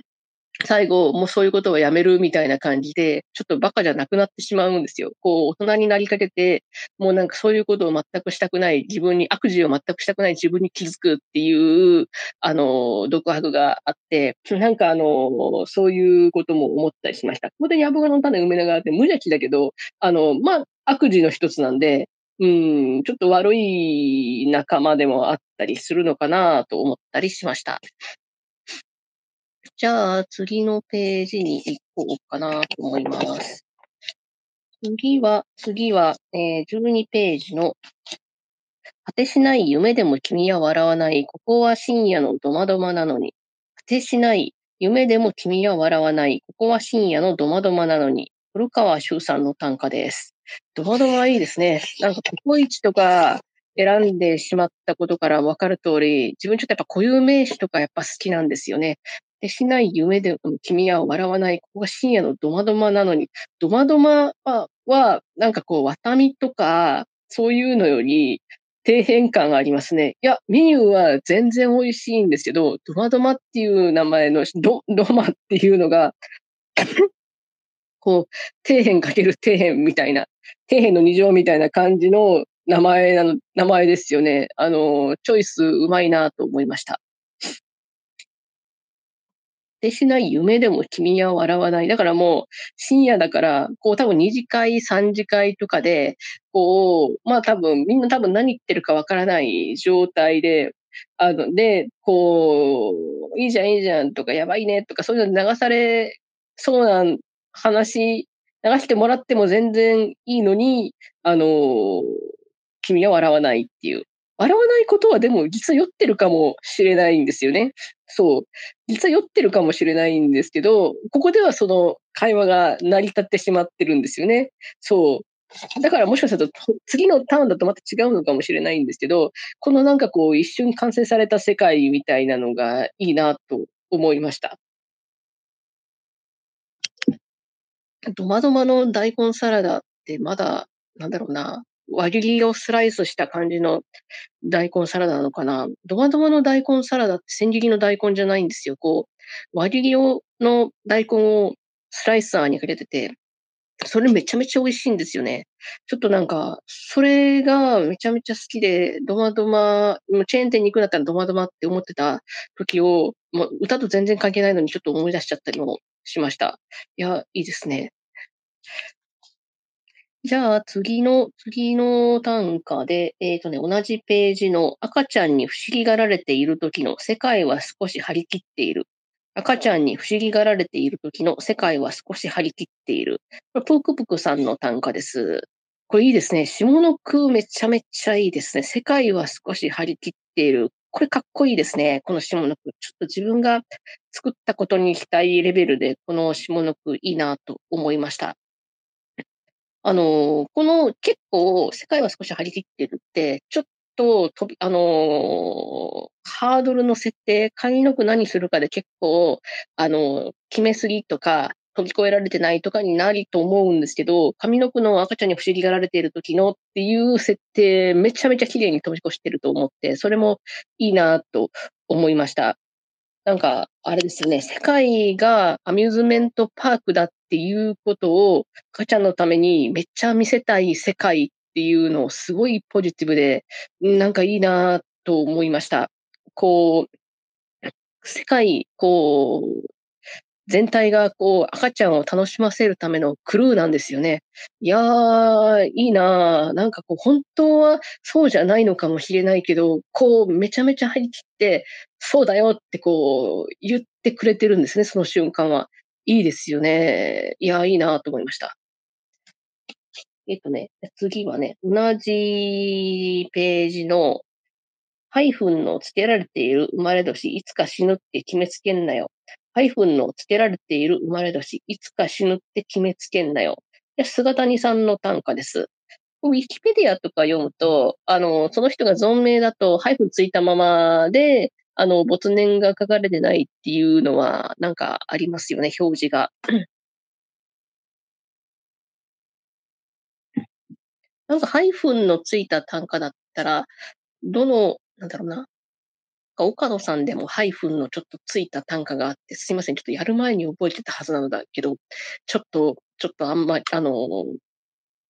最後、もうそういうことをやめるみたいな感じで、ちょっとバカじゃなくなってしまうんですよ。こう、大人になりかけて、もうなんかそういうことを全くしたくない、自分に、悪事を全くしたくない自分に気づくっていう、あの、独白があって、なんかあの、そういうことも思ったりしました。本当にアボカドの種埋めながらって無邪気だけど、あの、まあ、悪事の一つなんで、うん、ちょっと悪い仲間でもあったりするのかなと思ったりしました。じゃあ、次のページに行こうかなと思います。次は、次は、えー、12ページの、果てしない夢でも君は笑わない。ここは深夜のドマドマなのに。果てしない夢でも君は笑わない。ここは深夜のドマドマなのに。古川修さんの短歌です。ドマドマいいですね。なんか、ココイチとか選んでしまったことから分かる通り、自分ちょっとやっぱ固有名詞とかやっぱ好きなんですよね。てしない夢で君は笑わない。ここが深夜のドマドマなのに、ドマドマは、はなんかこう、ワタミとか、そういうのより、底辺感がありますね。いや、メニューは全然美味しいんですけど、ドマドマっていう名前のド、ドマっていうのがこう、底辺かける底辺みたいな、底辺の二乗みたいな感じの名前なの、名前ですよね。あの、チョイスうまいなと思いました。てしない夢でも君は笑わない。だからもう、深夜だから、こう多分2次会、3次会とかで、こう、まあ多分、みんな多分何言ってるかわからない状態で、あの、で、こう、いいじゃんいいじゃんとか、やばいねとか、そういうの流されそうな話、流してもらっても全然いいのに、あの、君は笑わないっていう。笑わないことはでも実は酔ってるかもしれないんですよね。そう。実は酔ってるかもしれないんですけど、ここではその会話が成り立ってしまってるんですよね。そう。だからもしかすると次のターンだとまた違うのかもしれないんですけど、このなんかこう一瞬完成された世界みたいなのがいいなと思いました。ドマドマの大根サラダってまだ、なんだろうな、輪切りをスライスした感じの大根サラダなのかな？ドマドマの大根サラダって千切りの大根じゃないんですよ。こう、輪切りをの大根をスライサーにかけてて、それめちゃめちゃ美味しいんですよね。ちょっとなんか、それがめちゃめちゃ好きで、ドマドマ、チェーン店に行くんだったらドマドマって思ってた時を、もう歌と全然関係ないのにちょっと思い出しちゃったりもしました。いや、いいですね。じゃあ、次の、次の単価で、えっ、ー、とね、同じページの赤ちゃんに不思議がられている時の世界は少し張り切っている。赤ちゃんに不思議がられている時の世界は少し張り切っている。これ、プークプクさんの単価です。これいいですね。下の句めちゃめちゃいいですね。世界は少し張り切っている。これかっこいいですね。この下の句。ちょっと自分が作ったことにしたいレベルで、この下の句いいなと思いました。あの、この結構世界は少し張り切ってるって、ちょっと飛び、あの、ハードルの設定、上の句何するかで結構、あの、決めすぎとか、飛び越えられてないとかになりと思うんですけど、上の句の赤ちゃんに不思議がられている時のっていう設定、めちゃめちゃ綺麗に飛び越してると思って、それもいいなと思いました。なんか、あれですね、世界がアミューズメントパークだっていうことを、赤ちゃんのためにめっちゃ見せたい世界っていうのをすごいポジティブで、なんかいいなと思いました。こう、世界、こう、全体がこう赤ちゃんを楽しませるためのクルーなんですよね。いやー、いいなー。なんかこう本当はそうじゃないのかもしれないけど、こうめちゃめちゃ張り切って、そうだよってこう言ってくれてるんですね、その瞬間は。いいですよね。いや、いいなと思いました。えっとね、次はね、同じページのハイフンの付けられている生まれ年、いつか死ぬって決めつけんなよ。ハイフンの付けられている生まれ年、いつか死ぬって決めつけんなよ。菅谷さんの短歌です。ウィキペディアとか読むと、あの、その人が存命だと、ハイフンついたままで、あの、没年が書かれてないっていうのは、なんかありますよね、表示が。なんかハイフンのついた単価だったら、どの、なんだろうな、岡野さんでもハイフンのちょっとついた単価があって、すいません、ちょっとやる前に覚えてたはずなのだけど、ちょっと、ちょっとあんまり、あの、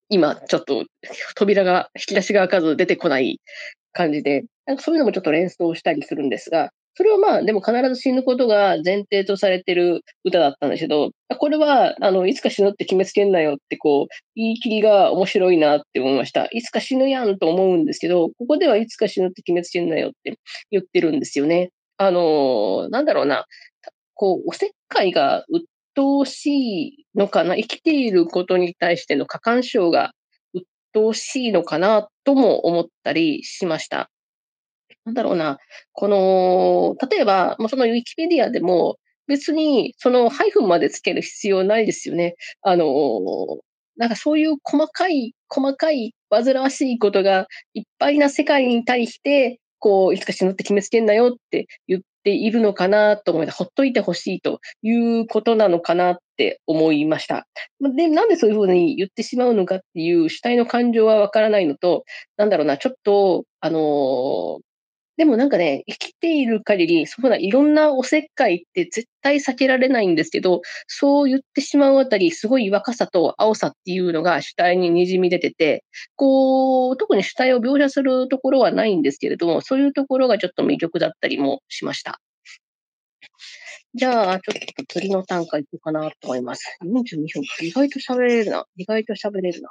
今、ちょっと扉が、引き出しが開かず出てこない感じで、なんかそういうのもちょっと連想したりするんですが、それはまあ、でも必ず死ぬことが前提とされてる歌だったんですけど、これは、あの、いつか死ぬって決めつけんなよって、こう、言い切りが面白いなって思いました。いつか死ぬやんと思うんですけど、ここではいつか死ぬって決めつけんなよって言ってるんですよね。あの、なんだろうな、こう、おせっかいが鬱陶しいのかな、生きていることに対しての過干渉が鬱陶しいのかなとも思ったりしました。なんだろうな、この、例えば、もうそのウィキペディアでも、別にそのハイフンまでつける必要ないですよね。あの、なんかそういう細かい、細かい、煩わしいことがいっぱいな世界に対して、こう、いつか死ぬって決めつけんなよって言っているのかなと思いほっといてほしいということなのかなって思いました。で、なんでそういうふうに言ってしまうのかっていう主体の感情はわからないのと、なんだろうな、ちょっと、あのでもなんかね、生きている限り、そうだ、いろんなおせっかいって絶対避けられないんですけど、そう言ってしまうあたり、すごい若さと青さっていうのが主体に滲み出てて、こう、特に主体を描写するところはないんですけれども、そういうところがちょっと魅力だったりもしました。じゃあ、ちょっと次の単価いこうかなと思います。42分。意外と喋れるな。意外と喋れるな。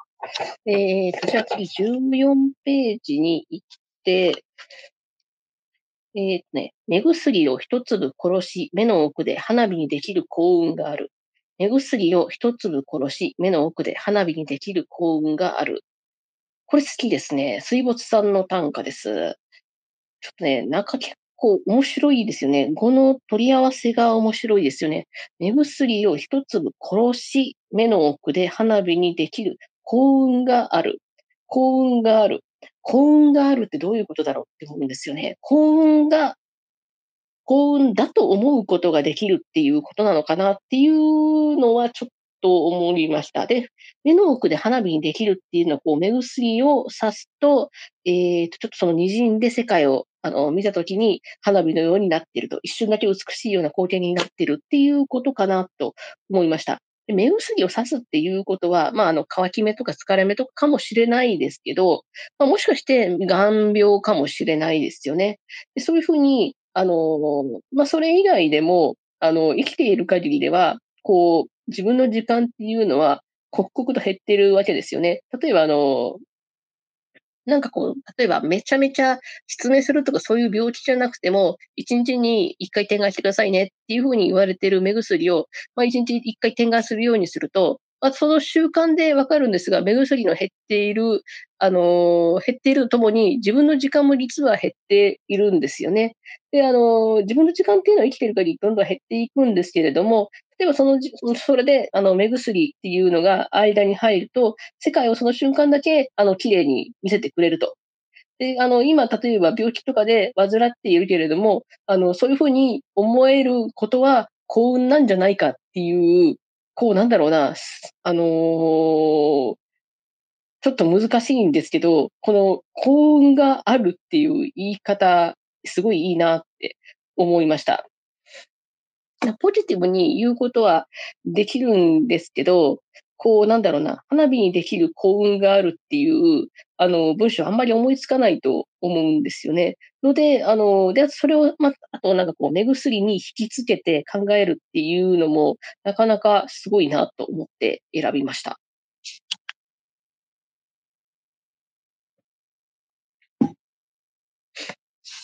えーと、じゃあ次14ページに行って、えーね、目薬を一粒殺し、目の奥で花火にできる幸運がある。目薬を一粒殺し、目の奥で花火にできる幸運がある。これ好きですね。水没さんの短歌です。ちょっとね、中結構面白いですよね。語の取り合わせが面白いですよね。目薬を一粒殺し、目の奥で花火にできる幸運がある。幸運がある。幸運があるってどういうことだろうって思うんですよね。幸運が、幸運だと思うことができるっていうことなのかなっていうのはちょっと思いました。で、目の奥で花火にできるっていうのは、こう、目薬を刺すと、えー、と、ちょっとその滲んで世界をあの見たときに花火のようになっていると、一瞬だけ美しいような光景になっているっていうことかなと思いました。目薬を刺すっていうことは、まあ、あの、乾き目とか疲れ目とかかもしれないですけど、まあ、もしかして眼病かもしれないですよね。でそういうふうに、あの、まあ、それ以外でも、あの、生きている限りでは、こう、自分の時間っていうのは、刻々と減ってるわけですよね。例えば、あの、なんかこう、例えばめちゃめちゃ失明するとかそういう病気じゃなくても、1日に1回点眼してくださいねっていうふうに言われてる目薬を、まあ、1日1回点眼するようにすると、まあ、その習慣でわかるんですが、目薬の減っている、あのー、減っているとともに、自分の時間も実は減っているんですよね。で、あのー、自分の時間っていうのは生きてる限りどんどん減っていくんですけれども、例えばその、それで、あの、目薬っていうのが間に入ると、世界をその瞬間だけ、あの、綺麗に見せてくれると。で、あの、今、例えば病気とかで患っているけれども、あの、そういうふうに思えることは幸運なんじゃないかっていうこうなんだろうな、あのー、ちょっと難しいんですけど、この幸運があるっていう言い方、すごいいいなって思いました。ポジティブに言うことはできるんですけど、こう、なんだろうな、花火にできる幸運があるっていう、あの、文章あんまり思いつかないと思うんですよね。ので、あの、で、それを、ま、あとなんかこう、目薬に引きつけて考えるっていうのも、なかなかすごいなと思って選びました。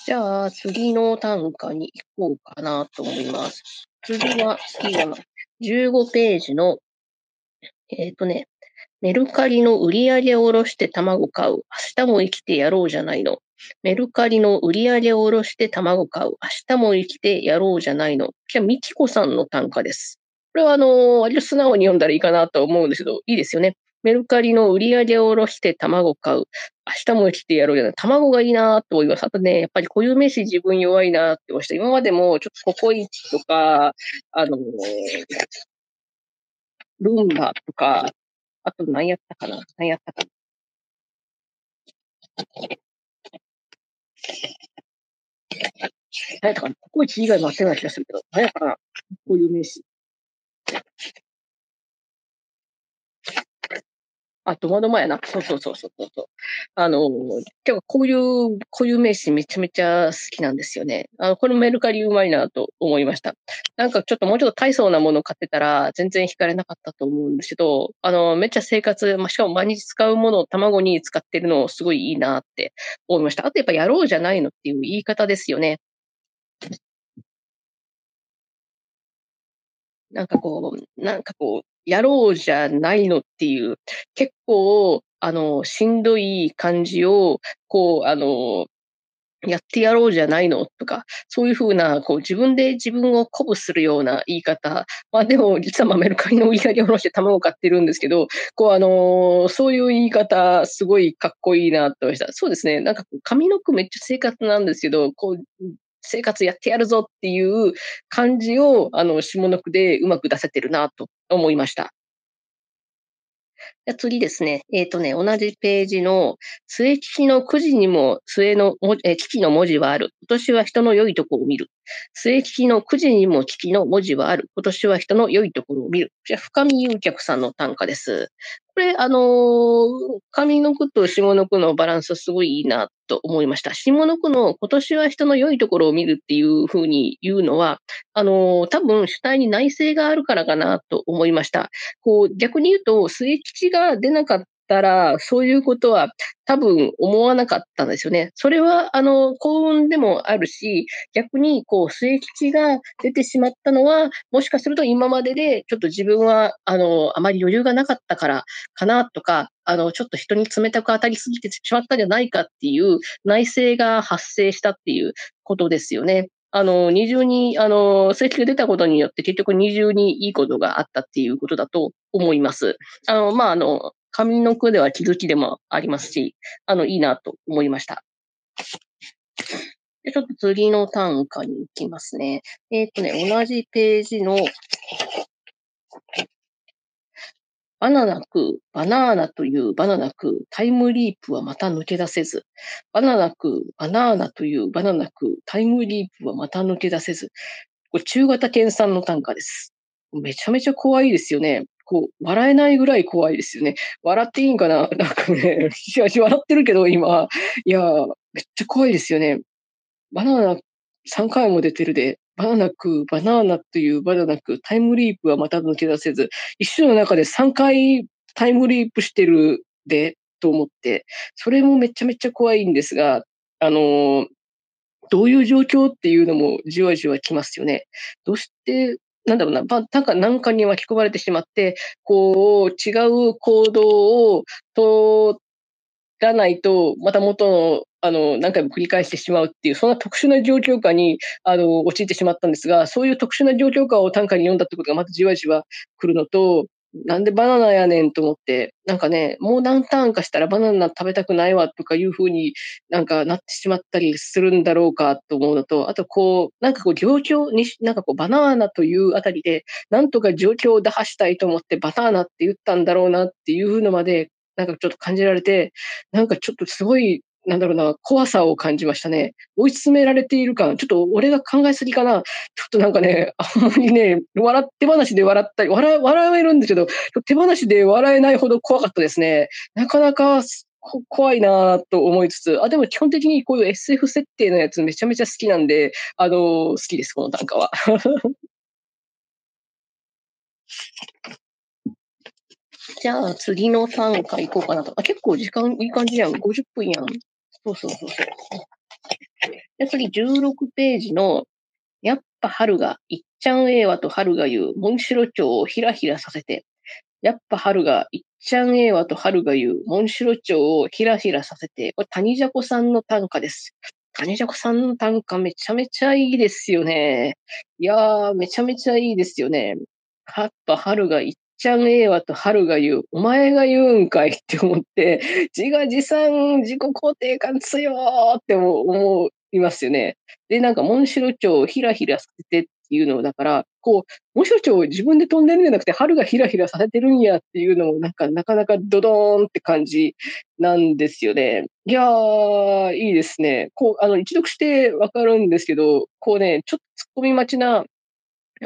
じゃあ、次の単価に行こうかなと思います。次は、次は15ページのえっ、ー、とね、メルカリの売り上げを下ろして卵買う。明日も生きてやろうじゃないの。メルカリの売り上げを下ろして卵買う。明日も生きてやろうじゃないの。じゃあ、みきこさんの単価です。これは、あのー、割と素直に読んだらいいかなと思うんですけど、いいですよね。メルカリの売り上げを下ろして卵買う。明日も生きてやろうじゃない。卵がいいなと思います。あとね、やっぱり固有名詞自分弱いなって思いました。今までもちょっとココイチとか、あのー、ルンバとか、あと何やったかな？何やったかな？何やったかな？ここ一以外もあったような気がするけど、何やったかな？こういう名詞。あ、ドマドマやな。そうそうそうそうそう。あの、結構こういう、こういう名詞めちゃめちゃ好きなんですよね。あの、このメルカリうまいなと思いました。なんかちょっともうちょっと大層なものを買ってたら全然惹かれなかったと思うんですけど、あの、めっちゃ生活、まあ、しかも毎日使うものを卵に使ってるのすごいいいなって思いました。あとやっぱやろうじゃないのっていう言い方ですよね。なんかこう、なんかこう、やろうじゃないのっていう、結構、あの、しんどい感じを、こう、あの、やってやろうじゃないのとか、そういうふうな、こう自分で自分を鼓舞するような言い方。まあでも、実はメルカリの売り上げを下ろして卵を買ってるんですけど、こうあのそういう言い方、すごいかっこいいなと思いました。そうですね。なんか髪の毛めっちゃ生活なんですけど、こう、生活やってやるぞっていう感じを、あの、下の句でうまく出せてるなと思いました。次ですね。えっ、ー、とね、同じページの末利きのくじにも末のえ危機の文字はある。今年は人の良いところを見る。末利きのくじにも危機の文字はある。今年は人の良いところを見る。じゃ深見優客さんの短歌です。これ、あのー、上の句と下の句のバランスすごいいいなと思いました。下の句の今年は人の良いところを見るっていうふうに言うのは、あのー、多分主体に内政があるからかなと思いました。こう、逆に言うと、末吉が出なかったら、そういうことは多分思わなかったんですよね。それは、あの、幸運でもあるし、逆に、こう、末吉が出てしまったのは、もしかすると今までで、ちょっと自分は、あの、あまり余裕がなかったからかなとか、あの、ちょっと人に冷たく当たりすぎてしまったんじゃないかっていう内政が発生したっていうことですよね。あの、二重に、あの、成績が出たことによって、結局二重にいいことがあったっていうことだと思います。あの、まあ、あの、上の句では気づきでもありますし、あの、いいなと思いました。でちょっと次の単価に行きますね。えっ、ー、とね、同じページの、バナナ食う、バナーナというバナナ食う、タイムリープはまた抜け出せず。バナナ食う、バナーナというバナナ食う、タイムリープはまた抜け出せず。これ中型犬さんの単価です。めちゃめちゃ怖いですよね。こう、笑えないぐらい怖いですよね。笑っていいんかな？<laughs> なんかね、私笑ってるけど今、いや、めっちゃ怖いですよね。バナナ3回も出てるで、バナナ食う、バナナというバナナ食う、タイムリープはまた抜け出せず、一緒の中で3回タイムリープしてるで、と思って、それもめちゃめちゃ怖いんですが、あのどういう状況っていうのもじわじわきますよね。どうしてなんだろうな、なんか、なんかに巻き込まれてしまって、こう、違う行動を取らないと、また元の、あの、何回も繰り返してしまうっていう、そんな特殊な状況下に、あの、陥ってしまったんですが、そういう特殊な状況下を短歌に読んだってことがまたじわじわ来るのと、なんでバナナやねんと思って、なんかね、もう何ターンかしたらバナナ食べたくないわとかいうふうになんかなってしまったりするんだろうかと思うのと、あとこう、なんかこう状況に、なんかこうバナナというあたりで、なんとか状況を打破したいと思ってバナナって言ったんだろうなっていうのまで、なんかちょっと感じられて、なんかちょっとすごいなんだろうな、怖さを感じましたね。追い詰められている感。ちょっと俺が考えすぎかな。ちょっとなんかね、あんまりね、笑って話で笑ったり、笑、笑えるんですけど、手放しで笑えないほど怖かったですね。なかなか怖いなと思いつつ、あ、でも基本的にこういう SF 設定のやつめちゃめちゃ好きなんで、あの好きです、この短歌は。<laughs> じゃあ次の短歌行こうかなと。あ、結構時間いい感じやん。50分やん。そうそうそうそう。で、次16ページの、やっぱ春が、いっちゃんええわと春が言う、モンシロチョウをひらひらさせて、やっぱ春が、いっちゃんええわと春が言う、モンシロチョウをひらひらさせて、これ谷ジャコさんの短歌です。谷ジャコさんの短歌めちゃめちゃいいですよね。いやー、めちゃめちゃいいですよね。やっぱ春がいっちゃんええわと春が言う、お前が言うんかいって思って、自画自賛、自己肯定感強ーって思いますよね。で、なんか、モンシロチョウをひらひらさせてっていうのをだから、こう、モンシロチョウを自分で飛んでるんじゃなくて、春がひらひらさせてるんやっていうのも、なんか、なかなかドドーンって感じなんですよね。いやー、いいですね。こう、あの、一読してわかるんですけど、こうね、ちょっと突っ込み待ちな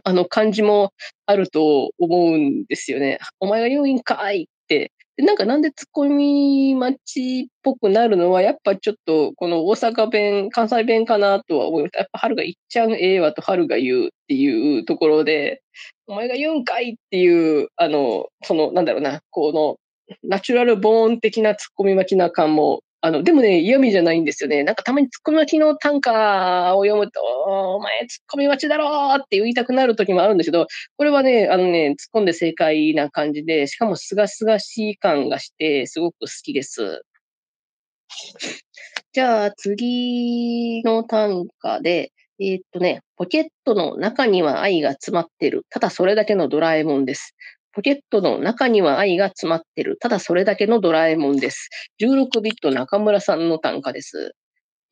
あの感じもあると思うんですよね。お前が言うんかいって。なんかなんでツッコミ待ちっぽくなるのは、やっぱちょっとこの大阪弁、関西弁かなとは思いました。やっぱ春が言っちゃうええわと春が言うっていうところで、お前が言うんかいっていう、あの、その、なんだろうな、この、ナチュラルボーン的なツッコミ待ちな感もあの、でもね、嫌味じゃないんですよね。なんかたまにツッコミ待ちの短歌を読むと、お前ツッコミ待ちだろって言いたくなる時もあるんですけど、これはね、あのね、突っ込んで正解な感じで、しかもすがすがしい感がして、すごく好きです。<laughs> じゃあ次の短歌で、えー、っとね、ポケットの中には愛が詰まってる。ただそれだけのドラえもんです。ポケットの中には愛が詰まってる。ただそれだけのドラえもんです。16ビット中村さんの単価です。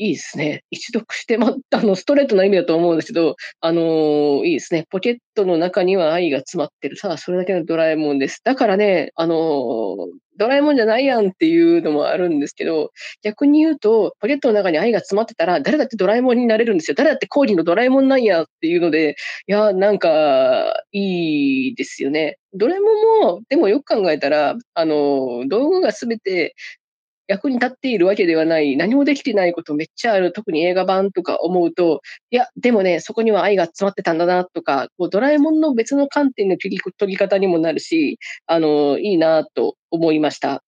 いいですね。一読して、ま、あの、ストレートな意味だと思うんですけど、あのー、いいですね。ポケットの中には愛が詰まってる。ただそれだけのドラえもんです。だからね、あのー、ドラえもんじゃないやんっていうのもあるんですけど、逆に言うと、ポケットの中に愛が詰まってたら、誰だってドラえもんになれるんですよ。誰だってコーリーのドラえもんなんやっていうので、いや、なんか、いいですよね。ドラえもんも、でもよく考えたら、あの、道具がすべて役に立っているわけではない、何もできてないことめっちゃある、特に映画版とか思うと、いや、でもね、そこには愛が詰まってたんだなとか、こうドラえもんの別の観点の取り取り方にもなるし、あの、いいなと思いました。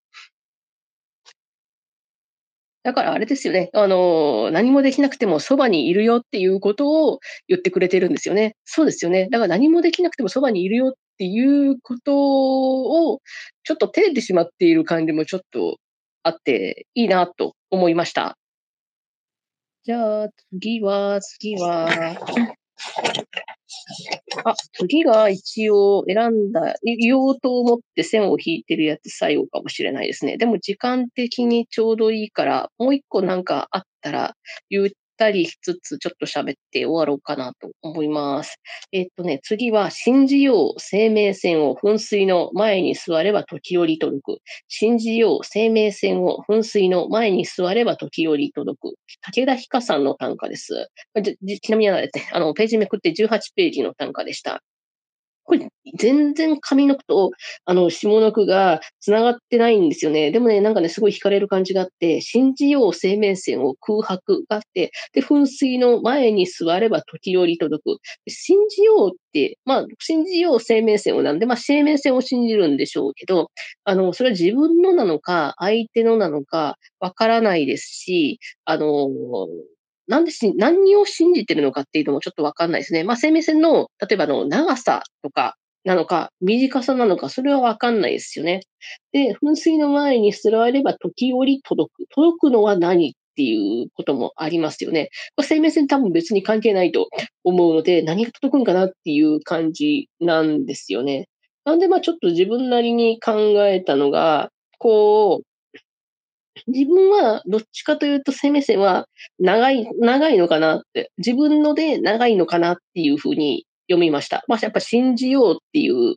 だからあれですよね。あの、何もできなくてもそばにいるよっていうことを言ってくれてるんですよね。そうですよね。だから何もできなくてもそばにいるよっていうことを、ちょっと照れてしまっている感じもちょっとあっていいなと思いました。じゃあ、次は、次は、あ、次が一応選んだ、言おうと思って線を引いてるやつ最後かもしれないですね。でも時間的にちょうどいいから、もう一個なんかあったら言ったりしつつ、ちょっと喋って終わろうかなと思います。えっとね、次は、信じよう生命線を噴水の前に座れば時折届く。信じよう生命線を噴水の前に座れば時折届く。武田ひかさんの短歌です。ちなみにあの、ページめくって18ページの短歌でした。これ、全然上の句と、あの、下の句が繋がってないんですよね。でもね、なんかね、すごい惹かれる感じがあって、信じよう生命線を空白があって、で、噴水の前に座れば時折届く。信じようって、まあ、信じよう生命線をなんで、まあ、生命線を信じるんでしょうけど、あの、それは自分のなのか、相手のなのか、わからないですし、あの、なんでし、何を信じてるのかっていうのもちょっとわかんないですね。まあ、生命線の、例えばの長さとかなのか、短さなのか、それはわかんないですよね。で、噴水の前に座れば時折届く。届くのは何っていうこともありますよね。まあ、生命線多分別に関係ないと思うので、何が届くんかなっていう感じなんですよね。なんで、まあちょっと自分なりに考えたのが、こう、自分はどっちかというと攻め線は長い、長いのかなって、自分ので長いのかなっていうふうに読みました。まあやっぱ信じようっていう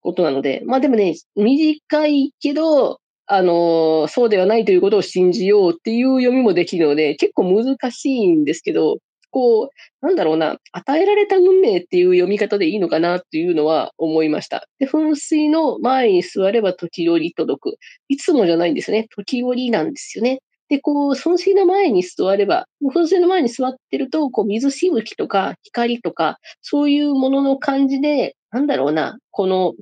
ことなので、まあでもね、短いけど、あの、そうではないということを信じようっていう読みもできるので、結構難しいんですけど、こう、なんだろうな、与えられた運命っていう読み方でいいのかなっていうのは思いました。で、噴水の前に座れば時折届く。いつもじゃないんですね。時折なんですよね。で、こう、噴水の前に座れば、噴水の前に座ってると、こう、水しぶきとか光とか、そういうものの感じで、なんだろうな、この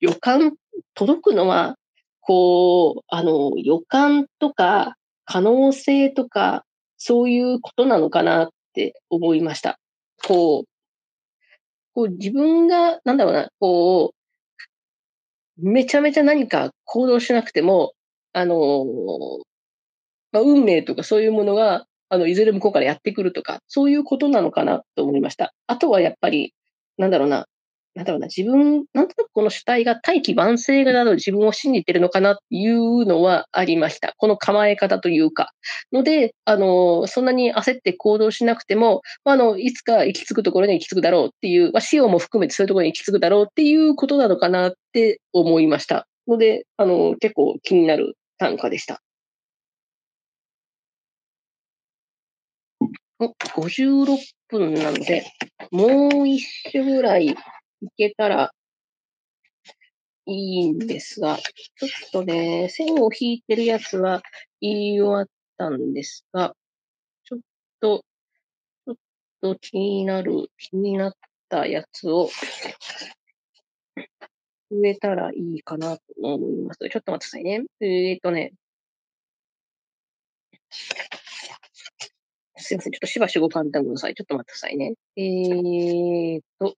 予感、届くのは、こう、あの、予感とか、可能性とか、そういうことなのかなっって思いました。こう、こう自分が、なんだろうな、こう、めちゃめちゃ何か行動しなくても、あの、まあ、運命とかそういうものが、あの、いずれ向こうからやってくるとか、そういうことなのかなと思いました。あとはやっぱり、なんだろうな、なんだろうな、自分、なんとなくこの主体が大器晩成など自分を信じてるのかなっていうのはありました。この構え方というか。ので、あの、そんなに焦って行動しなくても、まああの、いつか行き着くところに行き着くだろうっていう、まあ、死をも含めてそういうところに行き着くだろうっていうことなのかなって思いました。ので、あの、結構気になる単価でした。56分なので、もう一種ぐらいいけたらいいんですが、ちょっとね、線を引いてるやつは言い終わったんですが、ちょっと、ちょっと気になる、気になったやつを植えたらいいかなと思います。ちょっと待ってくださいね。えー、っとね、すいません。ちょっとしばしご勘弁ください。ちょっと待ってくださいね。えー、っと、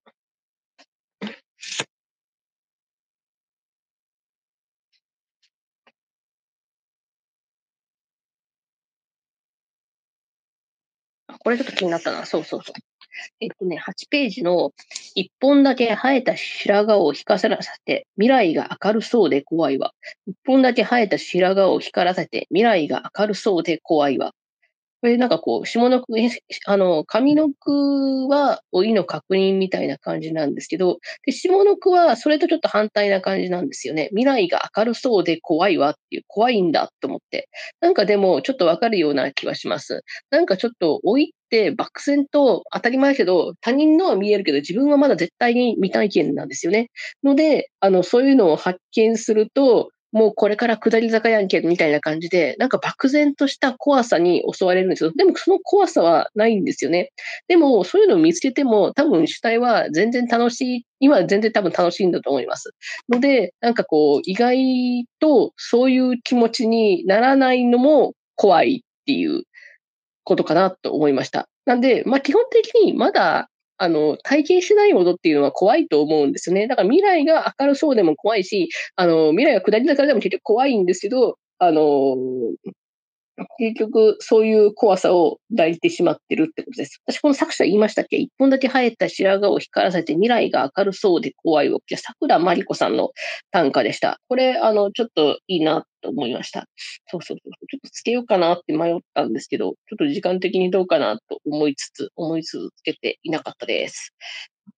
これちょっと気になったな。そうそうそう。えっとね、8ページの1本だけ生えた白髪を光らせて未来が明るそうで怖いわ。1本だけ生えた白髪を光らせて未来が明るそうで怖いわ。これなんかこう、下の句、あの、上の句は老いの確認みたいな感じなんですけど、で、下の句はそれとちょっと反対な感じなんですよね。未来が明るそうで怖いわっていう、怖いんだと思って。なんかでもちょっとわかるような気はします。なんかちょっと老いって漠然と当たり前だけど、他人のは見えるけど自分はまだ絶対に未体験なんですよね。ので、あの、そういうのを発見すると、もうこれから下り坂やんけみたいな感じで、なんか漠然とした怖さに襲われるんですよ。でもその怖さはないんですよね。でもそういうのを見つけても多分主体は全然楽しい、今は全然多分楽しいんだと思います。ので、なんかこう意外とそういう気持ちにならないのも怖いっていうことかなと思いました。なんで、まあ基本的にまだあの、体験しないものっていうのは怖いと思うんですね。だから未来が明るそうでも怖いし、あの、未来が下り坂でも結局怖いんですけど、あの、結局、そういう怖さを抱いてしまってるってことです。私、この作者言いましたっけ？一本だけ生えた白髪を光らせて未来が明るそうで怖いわけ。桜まりこさんの短歌でした。これ、あの、ちょっといいなと思いました。そうそうそう。ちょっとつけようかなって迷ったんですけど、ちょっと時間的にどうかなと思いつつ、思い続けていなかったです。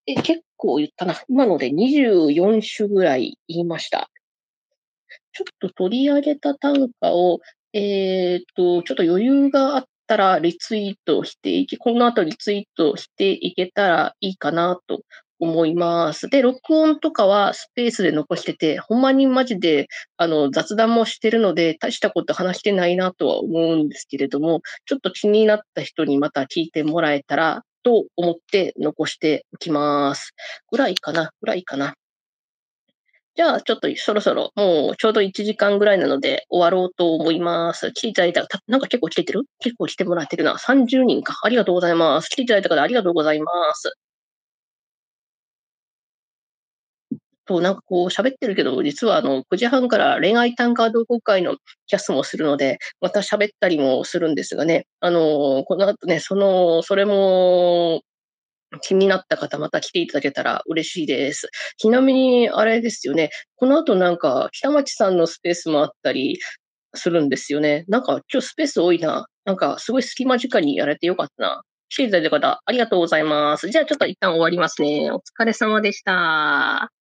え、結構言ったな。今ので24種ぐらい言いました。ちょっと取り上げた短歌をえっと、ちょっと余裕があったらリツイートしていき、この後リツイートしていけたらいいかなと思います。で、録音とかはスペースで残してて、ほんまにマジであの雑談もしてるので、大したこと話してないなとは思うんですけれども、ちょっと気になった人にまた聞いてもらえたらと思って残しておきます。ぐらいかなぐらいかなじゃあ、ちょっとそろそろ、もうちょうど1時間ぐらいなので終わろうと思います。来ていただいたら、なんか結構来ててる？結構来てもらってるな。30人か。ありがとうございます。来ていただいた方ありがとうございます。そう、なんかこう喋ってるけど、実はあの、9時半から恋愛短歌同好会のキャスもするので、また喋ったりもするんですがね、あの、この後ね、その、それも、気になった方、また来ていただけたら嬉しいです。ちなみに、あれですよね。この後なんか、北町さんのスペースもあったりするんですよね。なんか、今日スペース多いな。なんか、すごい隙間時間にやれてよかったな。来ていただいた方、ありがとうございます。じゃあ、ちょっと一旦終わりますね。お疲れ様でした。